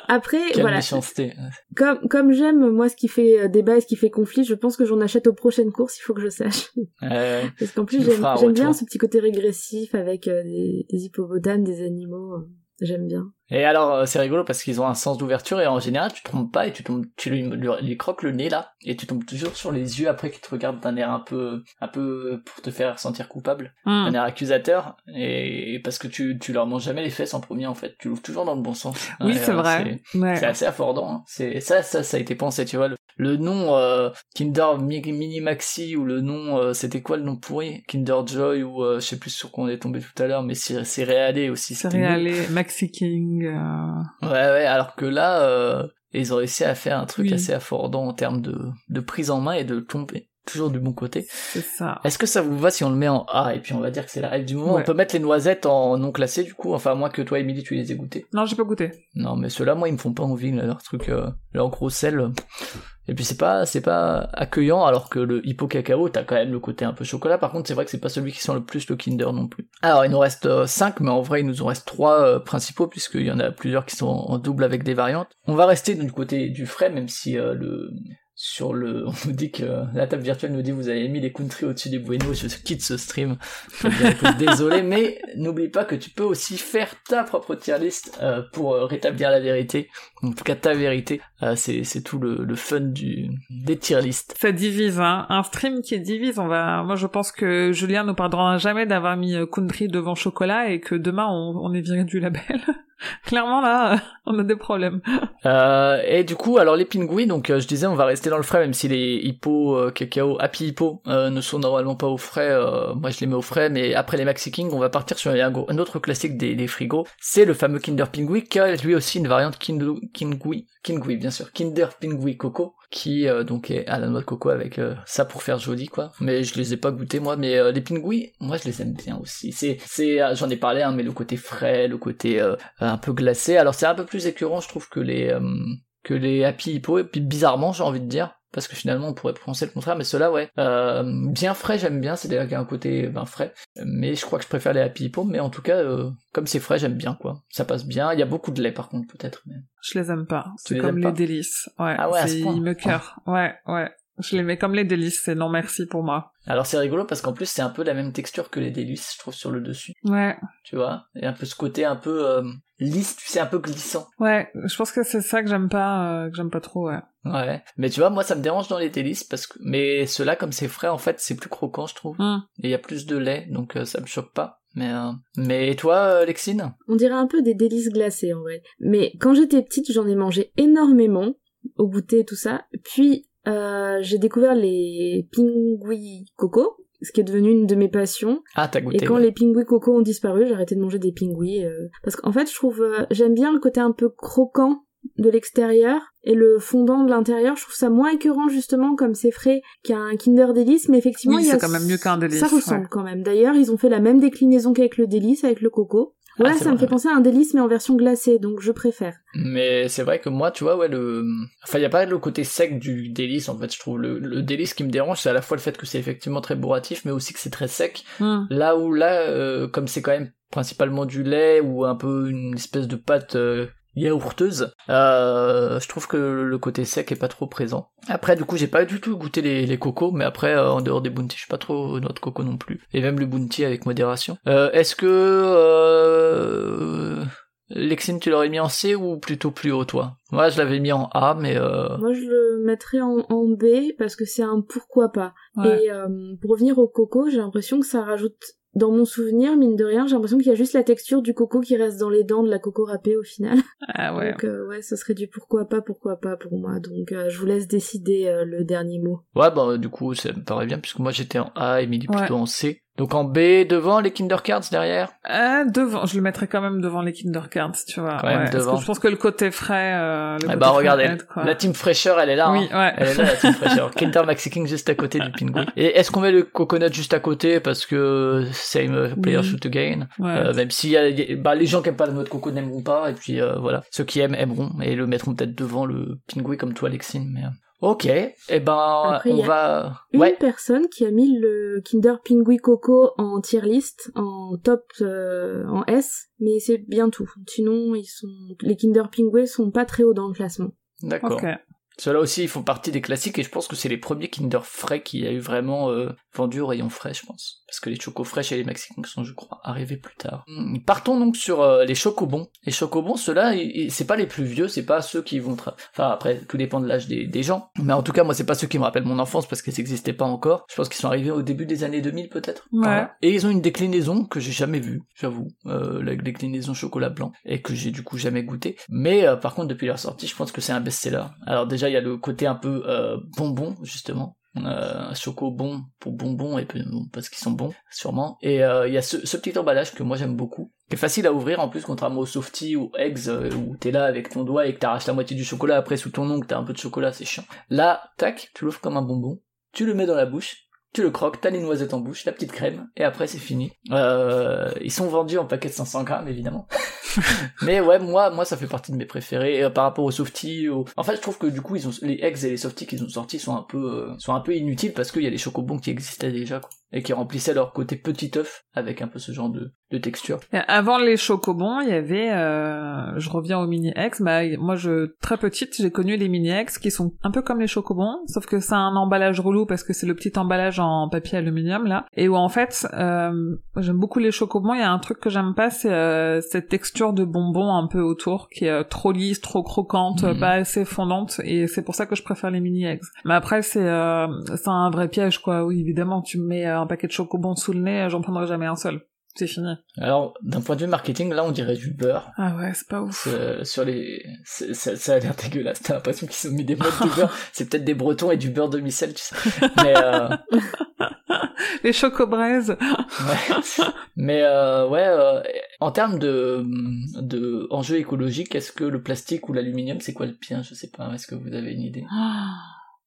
Après, quelle voilà, méchanceté. comme comme j'aime moi ce qui fait euh, débat et ce qui fait conflit, je pense que j'en achète aux prochaines courses, il faut que je sache. Euh, Parce qu'en plus j'aime bien ce petit côté régressif avec euh, des, des hippopotames, des animaux, euh, j'aime bien. Et alors, euh, c'est rigolo parce qu'ils ont un sens d'ouverture et en général, tu te trompes pas et tu tombes, tu lui, lui, lui croques le nez là et tu tombes toujours sur les yeux après qu'ils te regardent d'un air un peu, un peu pour te faire sentir coupable, Hmm. un air accusateur et, et parce que tu, tu leur manges jamais les fesses en premier en fait, tu l'ouvres toujours dans le bon sens. Oui, c'est vrai. Ouais. C'est assez affordant. hein. C'est ça, ça, ça a été pensé. Tu vois, le, le nom euh, Kinder Mi- Mini Maxi ou le nom, euh, c'était quoi le nom pourri? Kinder Joy ou euh, je sais plus sur quoi on est tombé tout à l'heure, mais c'est céréalé aussi. Céréalé, Maxi King. euh, Ouais, ouais. Alors que là, euh, ils ont réussi à faire un truc Oui. assez affordant en termes de, de prise en main et de tomber toujours du bon côté. C'est ça. Est-ce que ça vous va si on le met en A et puis on va dire que c'est la règle du moment? Ouais. On peut mettre les noisettes en non classé du coup. Enfin, à moins que toi, Emily, tu les aies goûtés. Non, j'ai pas goûté. Non, mais ceux-là, moi, ils me font pas envie, leur truc, euh, leur gros sel. euh. Et puis c'est pas, c'est pas accueillant, alors que le hippo cacao, t'as quand même le côté un peu chocolat. Par contre, c'est vrai que c'est pas celui qui sent le plus le Kinder non plus. Alors, il nous reste 5, mais en vrai, il nous en reste 3 principaux, puisqu'il y en a plusieurs qui sont en double avec des variantes. On va rester du côté du frais, même si euh, le sur le, on nous dit que la table virtuelle nous dit vous avez mis les country au-dessus des bueno, je quitte ce stream. Désolé, mais n'oublie pas que tu peux aussi faire ta propre tier list euh, pour euh, rétablir la vérité. En tout cas, ta vérité, euh, c'est tout le, le fun du des tier lists. Ça divise, hein. Un stream qui divise, on va, moi je pense que Julien nous pardonnera jamais d'avoir mis euh, country devant chocolat et que demain on, on est viré du label. Clairement là, on a des problèmes. Euh, et du coup, alors les pingouins, donc euh, je disais, on va rester dans le frais, même si les hippo, euh, cacao, happy hippo euh, ne sont normalement pas au frais. euh, moi, je les mets au frais, mais après les Maxi King, on va partir sur un, un autre classique des, des frigos. C'est le fameux Kinder Pingui, qui a lui aussi une variante Kindo- Kingui, Kingui bien sûr, Kinder Pingui Coco, qui euh, donc est à la noix de coco avec euh, ça pour faire joli quoi. Mais je les ai pas goûtés moi, mais euh, les pingouins, moi je les aime bien aussi. C'est, c'est, j'en ai parlé, hein, mais le côté frais, le côté un peu glacé. Alors c'est un peu plus écœurant, je trouve, que les que les Happy Hippo, et puis bizarrement, j'ai envie de dire. Parce que finalement, on pourrait penser le contraire, mais ceux-là, ouais. Euh, bien frais, j'aime bien, c'est déjà qu'il y a un côté ben, frais. Mais je crois que je préfère les Happy Hippo, mais en tout cas, euh, comme c'est frais, j'aime bien, quoi. Ça passe bien. Il y a beaucoup de lait, par contre, peut-être. Mais... Je les aime pas. C'est comme les délices. Ouais. Ah ouais, à ce c'est- point. ils me cœurent. Ouais, ouais. Je les mets comme les délices, c'est non merci pour moi. Alors c'est rigolo parce qu'en plus, c'est un peu la même texture que les délices, je trouve, sur le dessus. Ouais, Tu vois? Et un peu ce côté un peu euh, lisse, tu sais, un peu glissant. ouais. Je pense que c'est ça que j'aime pas, euh, que j'aime pas trop, ouais. Ouais. Mais tu vois, moi, ça me dérange dans les délices parce que... Mais ceux-là, comme c'est frais, en fait, c'est plus croquant, je trouve. Hum. Et il y a plus de lait, donc euh, ça me choque pas. Mais, euh... mais toi, Lexine On dirait un peu des délices glacés en vrai. Mais quand j'étais petite, j'en ai mangé énormément au goûter et tout ça. Puis euh, j'ai découvert les pingouis coco, ce qui est devenu une de mes passions. Ah, t'as goûté Et quand ouais. les pingouis coco ont disparu, j'ai arrêté de manger des pingouis. euh, parce qu'en fait, je trouve, euh, j'aime bien le côté un peu croquant de l'extérieur et le fondant de l'intérieur. Je trouve ça moins écœurant justement comme c'est frais qu'un Kinder Délice, mais effectivement, Oui, il y a c'est quand même mieux qu'un délice, Ça ressemble ouais. quand même. D'ailleurs, ils ont fait la même déclinaison qu'avec le délice, avec le coco. Ah, Voilà, c'est ça me fait penser à un délice mais en version glacée, donc je préfère. Mais c'est vrai que moi, tu vois, ouais, le... Enfin, il y a pas le côté sec du délice, en fait, je trouve. Le, le délice qui me dérange, c'est à la fois le fait que c'est effectivement très bourratif, mais aussi que c'est très sec. Hum. Là où, là, euh, comme c'est quand même principalement du lait ou un peu une espèce de pâte euh, yaourteuse, euh, je trouve que le côté sec est pas trop présent. Après, du coup, j'ai pas du tout goûté les, les cocos, mais après, euh, en dehors des bounty, je suis pas trop noix de coco non plus. Et même le bounty avec modération. Euh, Est-ce que... Lexine, tu l'aurais mis en C ou plutôt plus haut, toi? Moi, je l'avais mis en A, mais... Euh... Moi, je le mettrais en, en B parce que c'est un pourquoi pas. Ouais. Et euh, pour revenir au coco, j'ai l'impression que ça rajoute, dans mon souvenir, mine de rien, j'ai l'impression qu'il y a juste la texture du coco qui reste dans les dents de la coco râpée au final. Ah ouais. Donc euh, ouais, ce serait du pourquoi pas, pourquoi pas pour moi. Donc euh, je vous laisse décider euh, le dernier mot. Ouais, bah du coup, ça me paraît bien, puisque moi j'étais en A, Emily Ouais. plutôt en C. Donc en B, devant les Kinder Cards derrière Euh, devant, je le mettrais quand même devant les Kinder Cards, tu vois. Quand même ouais, parce devant. que je pense que le côté frais, euh, le Eh côté bah regardez, aide, la team fraîcheur, elle est là. Oui, hein. ouais. Elle est là, la team fraîcheur. Kinder Maxi King juste à côté du Pingui. Et est-ce qu'on met le coconut juste à côté parce que same player shoot again? Ouais. Euh, Même si y a, y a- bah, les gens qui aiment pas la noix de coco n'aimeront pas, et puis euh, voilà, ceux qui aiment aimeront et le mettront peut-être devant le Pingui comme toi, Lexine. Mais euh, ok, et ben Après, on y a va. Une Ouais. personne qui a mis le Kinder Pingui Coco en tier list, en top, euh, en S, mais c'est bien tout. Sinon, ils sont, les Kinder Pingui sont pas très hauts dans le classement. D'accord. Ceux-là aussi, ils font partie des classiques et je pense que c'est les premiers Kinder frais qui a eu vraiment euh, vendu au rayon frais, je pense. Parce que les chocos fraîches et les Mexicains sont, je crois, arrivés plus tard. Hmm, Partons donc sur euh, les chocobons. Les chocobons, ceux-là, c'est pas les plus vieux, c'est pas ceux qui vont... tra- Enfin, après, tout dépend de l'âge des, des gens. Mais en tout cas, moi, c'est pas ceux qui me rappellent mon enfance parce qu'ils n'existaient pas encore. Je pense qu'ils sont arrivés au début des années 2000, peut-être. Ouais. Et ils ont une déclinaison que j'ai jamais vue, j'avoue. Euh, la déclinaison chocolat blanc. Et que j'ai du coup jamais goûté. Mais euh, par contre, depuis leur sortie, je pense que c'est un best-seller. Alors déjà, il y a le côté un peu euh, bonbon, justement. Euh, choco bon pour bonbons et parce qu'ils sont bons sûrement et euh, il y a ce, petit emballage que moi j'aime beaucoup qui est facile à ouvrir en plus contrairement aux softies ou eggs euh, où t'es là avec ton doigt et que t'arraches la moitié du chocolat après sous ton ongle t'as un peu de chocolat c'est chiant là tac tu l'ouvres comme un bonbon tu le mets dans la bouche tu le croques, t'as les noisettes en bouche, la petite crème, et après c'est fini. Euh, ils sont vendus en paquet de 500 grammes, évidemment. Mais ouais, moi, moi, ça fait partie de mes préférés euh, par rapport aux softies. Aux... En fait, je trouve que du coup, ils ont les eggs et les softies qu'ils ont sortis sont un peu, euh, sont un peu inutiles parce qu'il y a les chocobons qui existaient déjà. Quoi. Et qui remplissaient leur côté petit œuf avec un peu ce genre de, de texture. Et avant les chocobons, il y avait, euh, je reviens aux mini X. Bah, moi, je très petite, j'ai connu les mini X qui sont un peu comme les chocobons, sauf que c'est un emballage relou parce que c'est le petit emballage en papier aluminium là, et où en fait, euh, j'aime beaucoup les chocobons. Il y a un truc que j'aime pas, c'est euh, cette texture de bonbon un peu autour qui est euh, trop lisse, trop croquante, Mhm. pas assez fondante, et c'est pour ça que je préfère les mini X. Mais après, c'est euh, c'est un vrai piège quoi. Oui, évidemment, tu me mets un paquet de chocobons sous le nez, j'en prendrai jamais un seul. C'est fini. Alors, d'un point de vue marketing, là, on dirait du beurre. Ah ouais, c'est pas ouf. Euh, sur les, ça, ça a l'air dégueulasse. T'as l'impression qu'ils ont mis des modes de beurre. C'est peut-être des Bretons et du beurre de micelle, tu sais. Mais, euh, Les chocobraises. ouais. Mais euh, ouais, euh, en termes de, de enjeux écologiques, est-ce que le plastique ou l'aluminium, c'est quoi le pire? Je sais pas. Est-ce que vous avez une idée?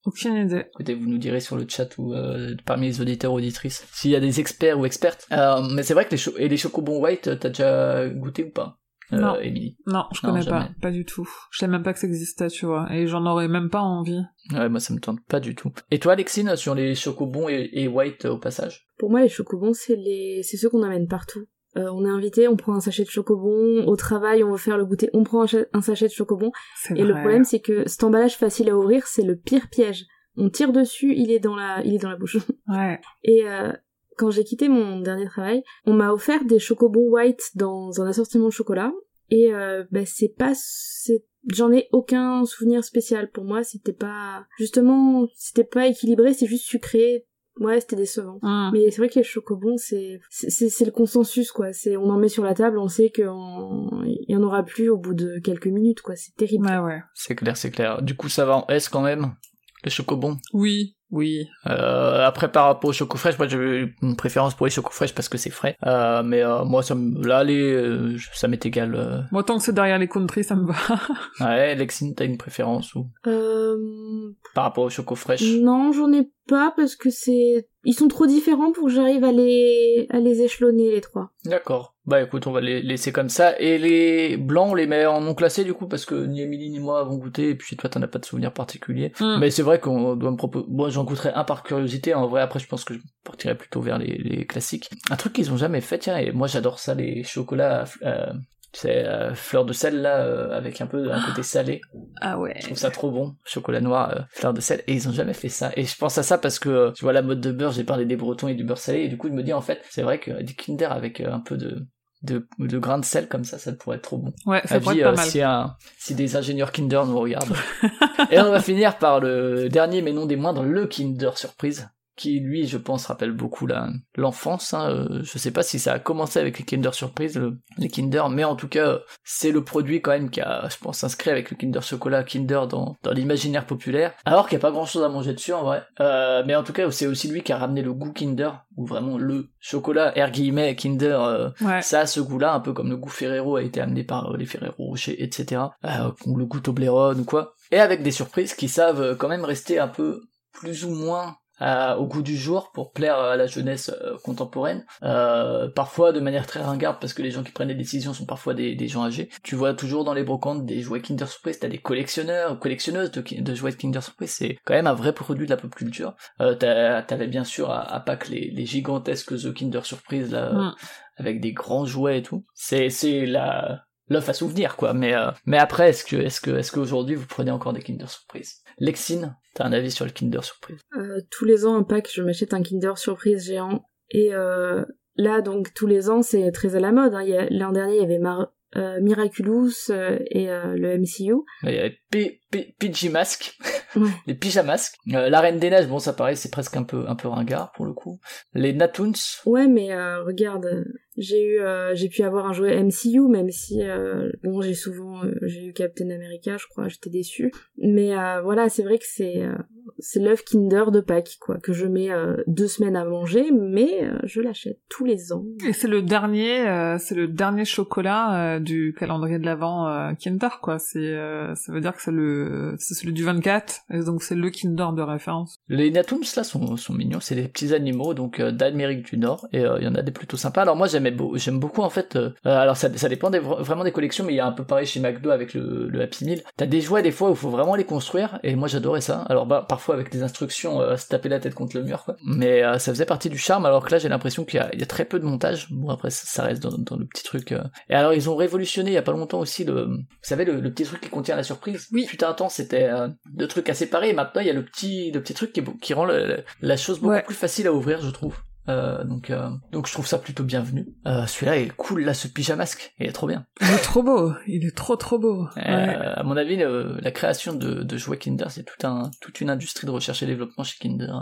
Aucune idée. Écoutez, vous nous direz sur le chat ou euh, parmi les auditeurs auditrices s'il y a des experts ou expertes. Euh, mais c'est vrai que les cho- et les chocobons white, t'as déjà goûté ou pas euh, Non. Émilie? Non, je Non, connais jamais. pas, pas du tout. Je savais même pas que ça existait, tu vois, et j'en aurais même pas envie. Ouais, moi ça me tente pas du tout. Et toi, Alexine, sur les chocobons et, et white euh, au passage? Pour moi, les chocobons, c'est les, c'est ceux qu'on amène partout. Euh, on est invité, on prend un sachet de chocobons. Au travail, on veut faire le goûter, on prend un, sachet de chocobons. C'est Et le problème, c'est que cet emballage facile à ouvrir, c'est le pire piège. On tire dessus, il est dans la, il est dans la bouche. Ouais. Et euh, quand j'ai quitté mon dernier travail, on m'a offert des chocobons white dans un assortiment de chocolat. Et euh, bah, c'est pas, j'en ai aucun souvenir spécial pour moi. C'était pas, justement, c'était pas équilibré, c'est juste sucré. Ouais, c'était décevant. Hum. Mais c'est vrai que les chocobons, c'est c'est c'est- c'est le consensus quoi. C'est on en met sur la table, on sait qu'il y en aura plus au bout de quelques minutes quoi. C'est terrible. Ouais, ouais. C'est clair, c'est clair. Du coup, ça va en S quand même, les chocobons? Oui, oui. Euh, après, par rapport aux chocos fraîches, moi j'ai une préférence pour les chocos fraîches parce que c'est frais. Euh, mais euh, moi, ça me... là, les, euh, ça m'est égal. euh. Moi, tant que c'est derrière les country, ça me va. Ouais, Lexine, t'as une préférence ou? Euh, par rapport aux chocos fraîches? non, j'en ai pas parce que c'est ils sont trop différents pour que j'arrive à les à les échelonner les trois. D'accord. Bah écoute, on va les laisser comme ça. Et les blancs, on les met en non classé du coup parce que ni Emily ni moi avons goûté et puis toi t'en as pas de souvenir particulier. Hum. Mais c'est vrai qu'on doit me proposer. Bon, j'en goûterai un par curiosité. En vrai, après, je pense que je partirai plutôt vers les, les classiques. Un truc qu'ils ont jamais fait, tiens, et moi j'adore ça, les chocolats. Euh, c'est euh, fleur de sel là, euh, avec un peu un côté salé. Ah ouais. Je trouve ça trop bon, chocolat noir, euh, fleur de sel. Et ils ont jamais fait ça. Et je pense à ça parce que tu vois la mode de beurre. J'ai parlé des Bretons et du beurre salé. Et du coup, je me dis en fait, c'est vrai que des Kinder avec un peu de de, de grains de sel comme ça, ça pourrait être trop bon. Ouais, ça pourrait être pas mal. si, un- si des ingénieurs Kinder nous regardent. Et on va finir par le dernier mais non des moindres, le Kinder Surprise, qui lui, je pense, rappelle beaucoup la l'enfance. Hein. Euh, Je sais pas si ça a commencé avec les Kinder Surprise, le- les Kinder, mais en tout cas, c'est le produit quand même qui a, je pense, inscrit avec le Kinder Chocolat, Kinder dans, dans l'imaginaire populaire. Alors qu'il n'y a pas grand chose à manger dessus en vrai. Euh, mais en tout cas, c'est aussi lui qui a ramené le goût Kinder, ou vraiment le chocolat, air guillemets, Kinder, euh, Ouais. ça a ce goût-là, un peu comme le goût Ferrero a été amené par euh, les Ferrero Rocher, etc. Euh, ou le goût Toblerone ou quoi. Et avec des surprises qui savent euh, quand même rester un peu plus ou moins euh, au goût du jour pour plaire à la jeunesse euh, contemporaine. Euh, parfois de manière très ringarde parce que les gens qui prennent les décisions sont parfois des, des gens âgés. Tu vois toujours dans les brocantes des jouets Kinder Surprise, t'as des collectionneurs ou collectionneuses de, de jouets Kinder Surprise. C'est quand même un vrai produit de la pop culture. Euh, T'avais bien sûr à, à Pâques les, les gigantesques The Kinder Surprise là, Mm. avec des grands jouets et tout. C'est c'est la l'œuf à souvenir quoi. Mais euh, mais après est-ce que est-ce que est-ce qu'aujourd'hui vous prenez encore des Kinder Surprise Lexine, t'as un avis sur le Kinder Surprise? Euh, tous les ans, un pack, je m'achète un Kinder Surprise géant. Et euh, là, donc, tous les ans, c'est très à la mode. hein. L'an dernier, il y avait Mar- Miraculous et le MCU. Il y avait P- P- PJ Mask, Ouais. les pyjamasques. Euh, la Reine des Neiges, bon ça pareil, c'est presque un peu un peu ringard pour le coup. Les Natoons, Ouais, mais euh, regarde, j'ai eu, euh, j'ai pu avoir un jouet MCU, même si, euh, bon, j'ai souvent, euh, j'ai eu Captain America, je crois, j'étais déçue. Mais euh, voilà, c'est vrai que c'est, euh, c'est l'œuf Kinder de Pâques, quoi, que je mets euh, deux semaines à manger, mais euh, je l'achète tous les ans. Et c'est le dernier, euh, c'est le dernier chocolat euh, du calendrier de l'Avent euh, Kinder, quoi. C'est, euh, ça veut dire que c'est le, c'est celui du 24, et donc c'est le Kinder de référence. les Natoons là sont, sont mignons, c'est des petits animaux donc euh, d'Amérique du Nord et euh, il y en a des plutôt sympas. Alors moi j'aimais beau- j'aime beaucoup en fait. euh, alors ça, ça dépend des- vraiment des collections, mais il y a un peu pareil chez McDo avec le, le Happy Meal. T'as des jouets des fois où il faut vraiment les construire et moi j'adorais ça. Alors bah parfois avec des instructions euh, se taper la tête contre le mur, quoi. Mais ça faisait partie du charme, alors que là j'ai l'impression qu'il y, a- il y a très peu de montage. Bon après ça, ça reste dans, dans le petit truc. Et alors ils ont révolutionné il y a pas longtemps aussi le, vous savez le, le petit truc qui contient la surprise? Oui. Putain un temps c'était euh, deux trucs à séparer et maintenant il y a le petit le petit truc qui, qui rend le- la chose beaucoup Ouais. plus facile à ouvrir, je trouve. Euh, donc, euh, donc je trouve ça plutôt bienvenu. Euh, Celui-là est cool, là, ce pyjamasque, il est trop bien. Il est trop beau, il est trop trop beau. Ouais. à mon avis, le- la création de, de jouets Kinder, c'est tout un, toute une industrie de recherche et développement chez Kinder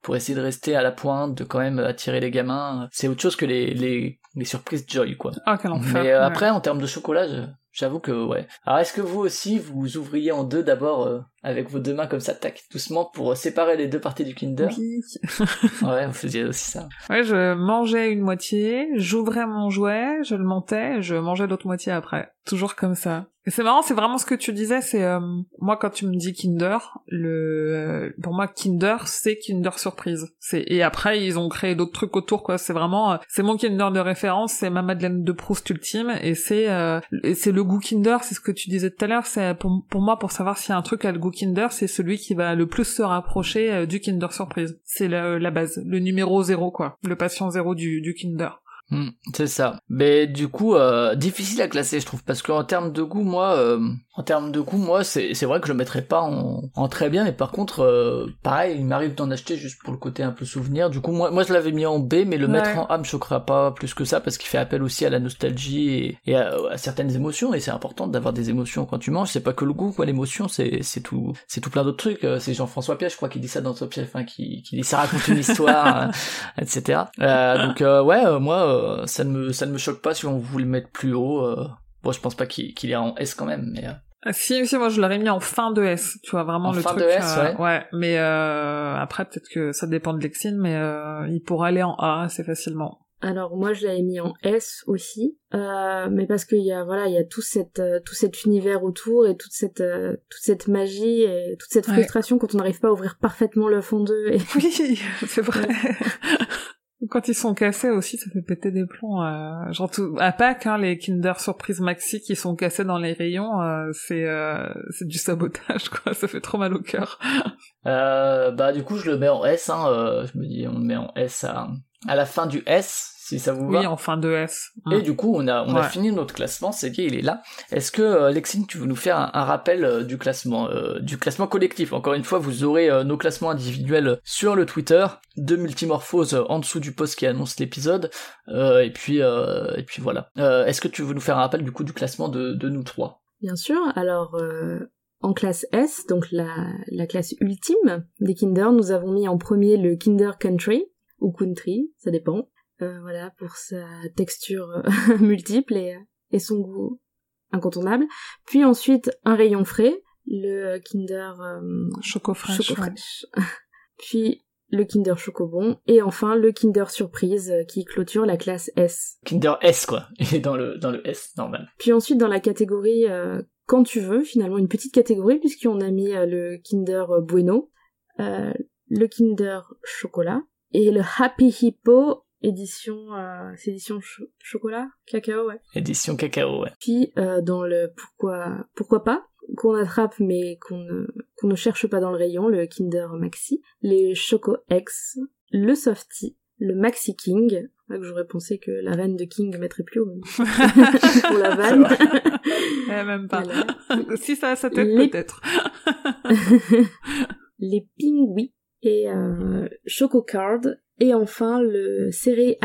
pour essayer de rester à la pointe, de quand même attirer les gamins. C'est autre chose que les, les, les surprises Joy, quoi. Ah, quel enfer. Mais Ouais. après, en termes de chocolat, j'avoue que ouais. Alors, est-ce que vous aussi, vous ouvriez en deux d'abord euh, avec vos deux mains comme ça, tac, doucement, pour euh, séparer les deux parties du Kinder? Oui. Ouais, vous faisiez aussi ça. Ouais, je mangeais une moitié, j'ouvrais mon jouet, je le montais, je mangeais l'autre moitié après. Toujours comme ça. C'est marrant, c'est vraiment ce que tu disais, c'est euh, moi quand tu me dis Kinder, le euh, pour moi Kinder c'est Kinder surprise. C'est et après ils ont créé d'autres trucs autour quoi, c'est vraiment euh, c'est mon Kinder de référence, c'est ma Madeleine de Proust ultime et c'est euh, c'est le goût Kinder, c'est ce que tu disais tout à l'heure, c'est pour pour moi pour savoir a un truc à le goût Kinder, c'est celui qui va le plus se rapprocher euh, du Kinder surprise. C'est la, la base, le numéro zéro quoi, le patient zéro du, du Kinder. Hmm, c'est ça. Mais du coup, euh, difficile à classer, je trouve, parce qu'en termes de goût, moi, euh, en termes de goût, moi, c'est c'est vrai que je le mettrais pas en, en très bien, mais par contre, euh, pareil, il m'arrive d'en acheter juste pour le côté un peu souvenir. Du coup, moi, moi, je l'avais mis en B, mais le Ouais. mettre en A me choquera pas plus que ça, parce qu'il fait appel aussi à la nostalgie et, et à, à certaines émotions, et c'est important d'avoir des émotions quand tu manges. C'est pas que le goût, quoi. L'émotion, c'est c'est tout, c'est tout plein d'autres trucs. Euh, C'est Jean-François Piège, je crois, qui dit ça dans Top Chef, hein, qui, qui dit ça raconte une histoire, euh, etc. Euh, donc euh, ouais, euh, moi, euh, ça ne me ça ne me choque pas si on voulait le mettre plus haut. euh. Bon, je pense pas qu'il qu'il est en S quand même, mais euh, Ah, Si, si, moi je l'aurais mis en fin de S, tu vois, vraiment En le fin truc. de S, euh, ouais. mais euh, après peut-être que ça dépend de Lexine, mais euh, il pourrait aller en A assez facilement. Alors moi je l'avais mis en S aussi, euh, mais parce qu'il y a voilà il y a tout cette tout cet univers autour et toute cette euh, toute cette magie et toute cette Ouais. frustration quand on n'arrive pas à ouvrir parfaitement le fond d'eux. Et... Oui, c'est vrai. Quand ils sont cassés aussi, ça fait péter des plombs. Euh, genre tout, à Pâques, hein, les Kinder Surprise Maxi qui sont cassés dans les rayons, euh, c'est euh, c'est du sabotage, quoi. Ça fait trop mal au cœur. euh, bah du coup je le mets en S. Hein, euh, je me dis on le met en S à à la fin du S si ça vous va. Oui, en fin de S. Et du coup, on a, on a fini notre classement, c'est qui il est là. Est-ce que, euh, Lexine, tu veux nous faire un, un rappel euh, du classement, euh, du classement collectif? Encore une fois, vous aurez euh, nos classements individuels sur le Twitter de Multimorphose euh, en dessous du post qui annonce l'épisode. Euh, et puis, euh, et puis voilà. Euh, Est-ce que tu veux nous faire un rappel du coup du classement de, de nous trois? Bien sûr. Alors euh, en classe S, donc la la classe ultime des Kinder, nous avons mis en premier le Kinder Country ou Country, ça dépend. Euh, voilà pour sa texture euh, multiple et et son goût incontournable. Puis ensuite un rayon frais, le Kinder euh, Choco fraîche. Choco ouais. fraîche. Puis le Kinder Chocobon et enfin le Kinder Surprise euh, qui clôture la classe S. Kinder S quoi. Il est dans le dans le S normal. Puis ensuite dans la catégorie euh, quand tu veux, finalement une petite catégorie puisqu'on a mis euh, le Kinder Bueno, euh, le Kinder Chocolat et le Happy Hippo édition euh, c'est édition cho- chocolat cacao ouais. Édition cacao ouais. Puis euh, dans le pourquoi pourquoi pas qu'on attrape mais qu'on ne qu'on ne cherche pas dans le rayon le Kinder Maxi, les Choco X, le Softy, le Maxi King. Là que j'aurais pensé que la reine de King mettrait plus haut mais pour la vanne. Eh, même pas. Voilà. si ça a sa tête, Les- peut-être. les Pingui et euh, Choco Card et enfin le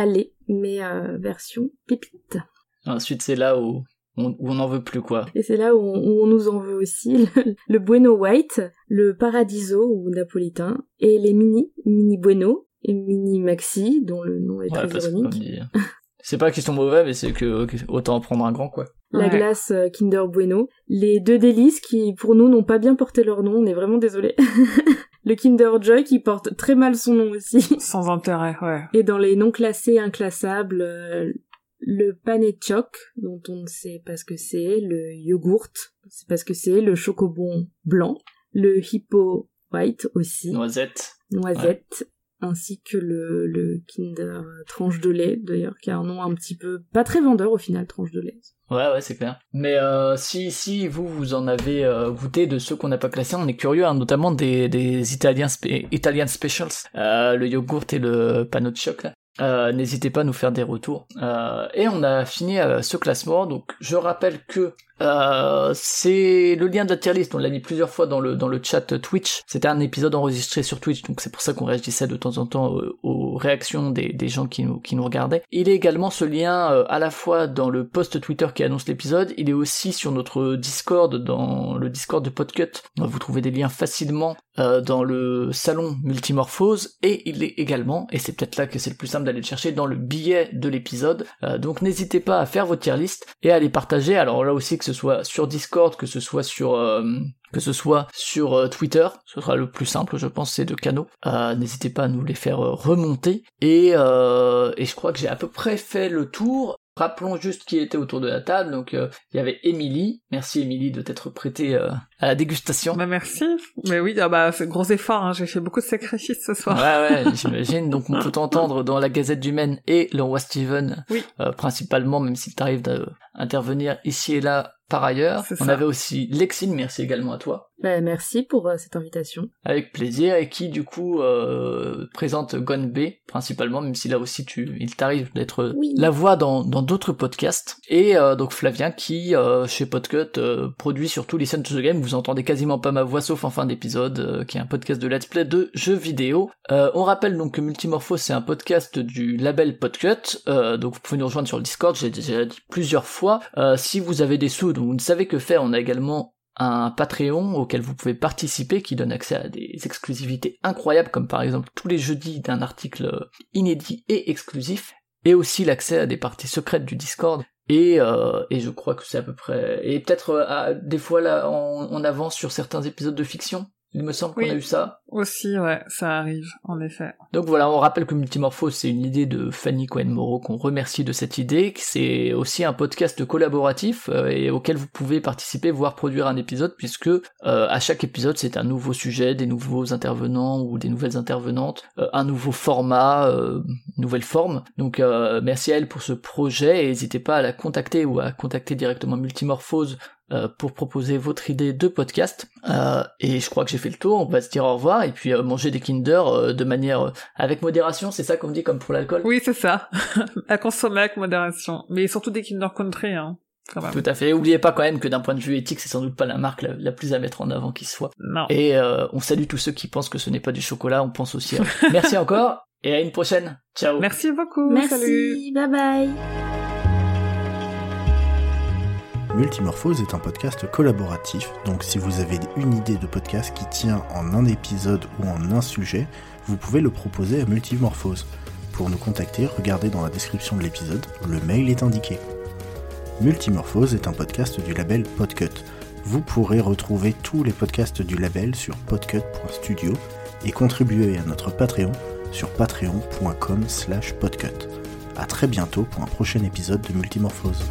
lait mais euh, version pépite. Ensuite c'est là où on, où on en veut plus quoi. Et c'est là où on, où on nous en veut aussi le, le Bueno White, le Paradiso ou napolitain et les mini mini Bueno et mini Maxi dont le nom est Ouais, très ironique. dit, c'est pas qu'ils sont mauvais, mais c'est que autant en prendre un grand quoi. La Ouais. glace euh, Kinder Bueno, les deux délices qui pour nous n'ont pas bien porté leur nom, on est vraiment désolé. le Kinder Joy qui porte très mal son nom aussi. Sans intérêt, ouais. Et dans les non classés inclassables, euh, le choc dont on ne sait pas ce que c'est, le yogourt, c'est pas ce que c'est, le chocobon blanc, le hippo white aussi, Noisette. noisette, ainsi que le, Kinder tranche de lait, d'ailleurs, qui a un nom un petit peu pas très vendeur au final, tranche de lait. Ouais, ouais, c'est clair. Mais euh, si, si vous, vous en avez euh, goûté de ceux qu'on n'a pas classés, on est curieux, hein, notamment des, des Italiens spé- Italian Specials, euh, le yogourt et le panneau de choc, N'hésitez pas à nous faire des retours. Et on a fini ce classement. Donc je rappelle que euh, c'est le lien de la tier list. On l'a mis plusieurs fois dans le dans le chat Twitch. C'était un épisode enregistré sur Twitch, donc c'est pour ça qu'on réagissait de temps en temps aux, aux réactions des, des gens qui nous qui nous regardaient. Il est également ce lien euh, à la fois dans le post Twitter qui annonce l'épisode. Il est aussi sur notre Discord, dans le Discord de Podcut. Vous trouvez des liens facilement euh, dans le salon Multimorphose et il est également, et c'est peut-être là que c'est le plus simple d'aller le chercher, dans le billet de l'épisode. Euh, donc n'hésitez pas à faire votre tier list et à les partager. Alors là aussi que ce soit sur Discord, que ce soit sur euh, que ce soit sur euh, Twitter, ce sera le plus simple, je pense, ces deux canaux. Euh, N'hésitez pas à nous les faire euh, remonter. Et, et je crois que j'ai à peu près fait le tour. Rappelons juste qui était autour de la table. Donc euh, il y avait Émilie. Merci Émilie de t'être prêtée euh, à la dégustation. Bah merci. Mais oui, ah bah c'est gros effort. Hein. J'ai fait beaucoup de sacrifices ce soir. Ouais, ouais, j'imagine. Donc, on peut t'entendre dans la Gazette du Maine et le roi Steven, Oui. euh, principalement, même s'il t'arrive d'intervenir ici et là par ailleurs. On avait aussi Lexine, merci également à toi. Bah, merci pour euh, cette invitation. Avec plaisir, et qui du coup euh, présente Gone B principalement, même si là aussi tu, il t'arrive d'être Oui. la voix dans dans d'autres podcasts. Et euh, donc Flavien qui euh, chez Podcut euh, produit surtout les scènes de the game. Vous entendez quasiment pas ma voix sauf en fin d'épisode, euh, qui est un podcast de let's play de jeux vidéo. Euh, on rappelle donc que Multimorphose c'est un podcast du label Podcut. Euh, donc vous pouvez nous rejoindre sur le Discord. J'ai déjà dit plusieurs fois. Euh, si vous avez des sous, vous ne savez que faire, on a également un Patreon auquel vous pouvez participer qui donne accès à des exclusivités incroyables comme par exemple tous les jeudis d'un article inédit et exclusif et aussi l'accès à des parties secrètes du Discord. Et, euh, et je crois que c'est à peu près et peut-être euh, des fois là on avance sur certains épisodes de fiction il me semble qu'on a eu ça Aussi, ouais, ça arrive, en effet. donc voilà, on rappelle que Multimorphose, c'est une idée de Fanny Cohen-Moreau qu'on remercie de cette idée, que c'est aussi un podcast collaboratif euh, et auquel vous pouvez participer, voire produire un épisode, puisque euh, à chaque épisode, c'est un nouveau sujet, des nouveaux intervenants ou des nouvelles intervenantes, euh, un nouveau format, euh, nouvelle forme. Donc euh, merci à elle pour ce projet et n'hésitez pas à la contacter ou à contacter directement Multimorphose pour proposer votre idée de podcast. Euh, et je crois que j'ai fait le tour, on va se dire au revoir et puis euh, manger des Kinder euh, de manière euh, avec modération, c'est ça qu'on dit comme pour l'alcool? Oui, c'est ça. à consommer avec modération. Mais surtout des Kinder Country, hein. Tout à fait. Oubliez pas quand même que d'un point de vue éthique, c'est sans doute pas la marque la, la plus à mettre en avant qui soit. Non. Et euh, on salue tous ceux qui pensent que ce n'est pas du chocolat, on pense aussi à eux. Merci encore et à une prochaine. Ciao. Merci beaucoup. Merci, Salut. bye bye. Multimorphose est un podcast collaboratif, donc si vous avez une idée de podcast qui tient en un épisode ou en un sujet, vous pouvez le proposer à Multimorphose. Pour nous contacter, regardez dans la description de l'épisode, le mail est indiqué. Multimorphose est un podcast du label Podcut. Vous pourrez retrouver tous les podcasts du label sur podcut.studio et contribuer à notre Patreon sur patreon.com slash podcut. A très bientôt pour un prochain épisode de Multimorphose.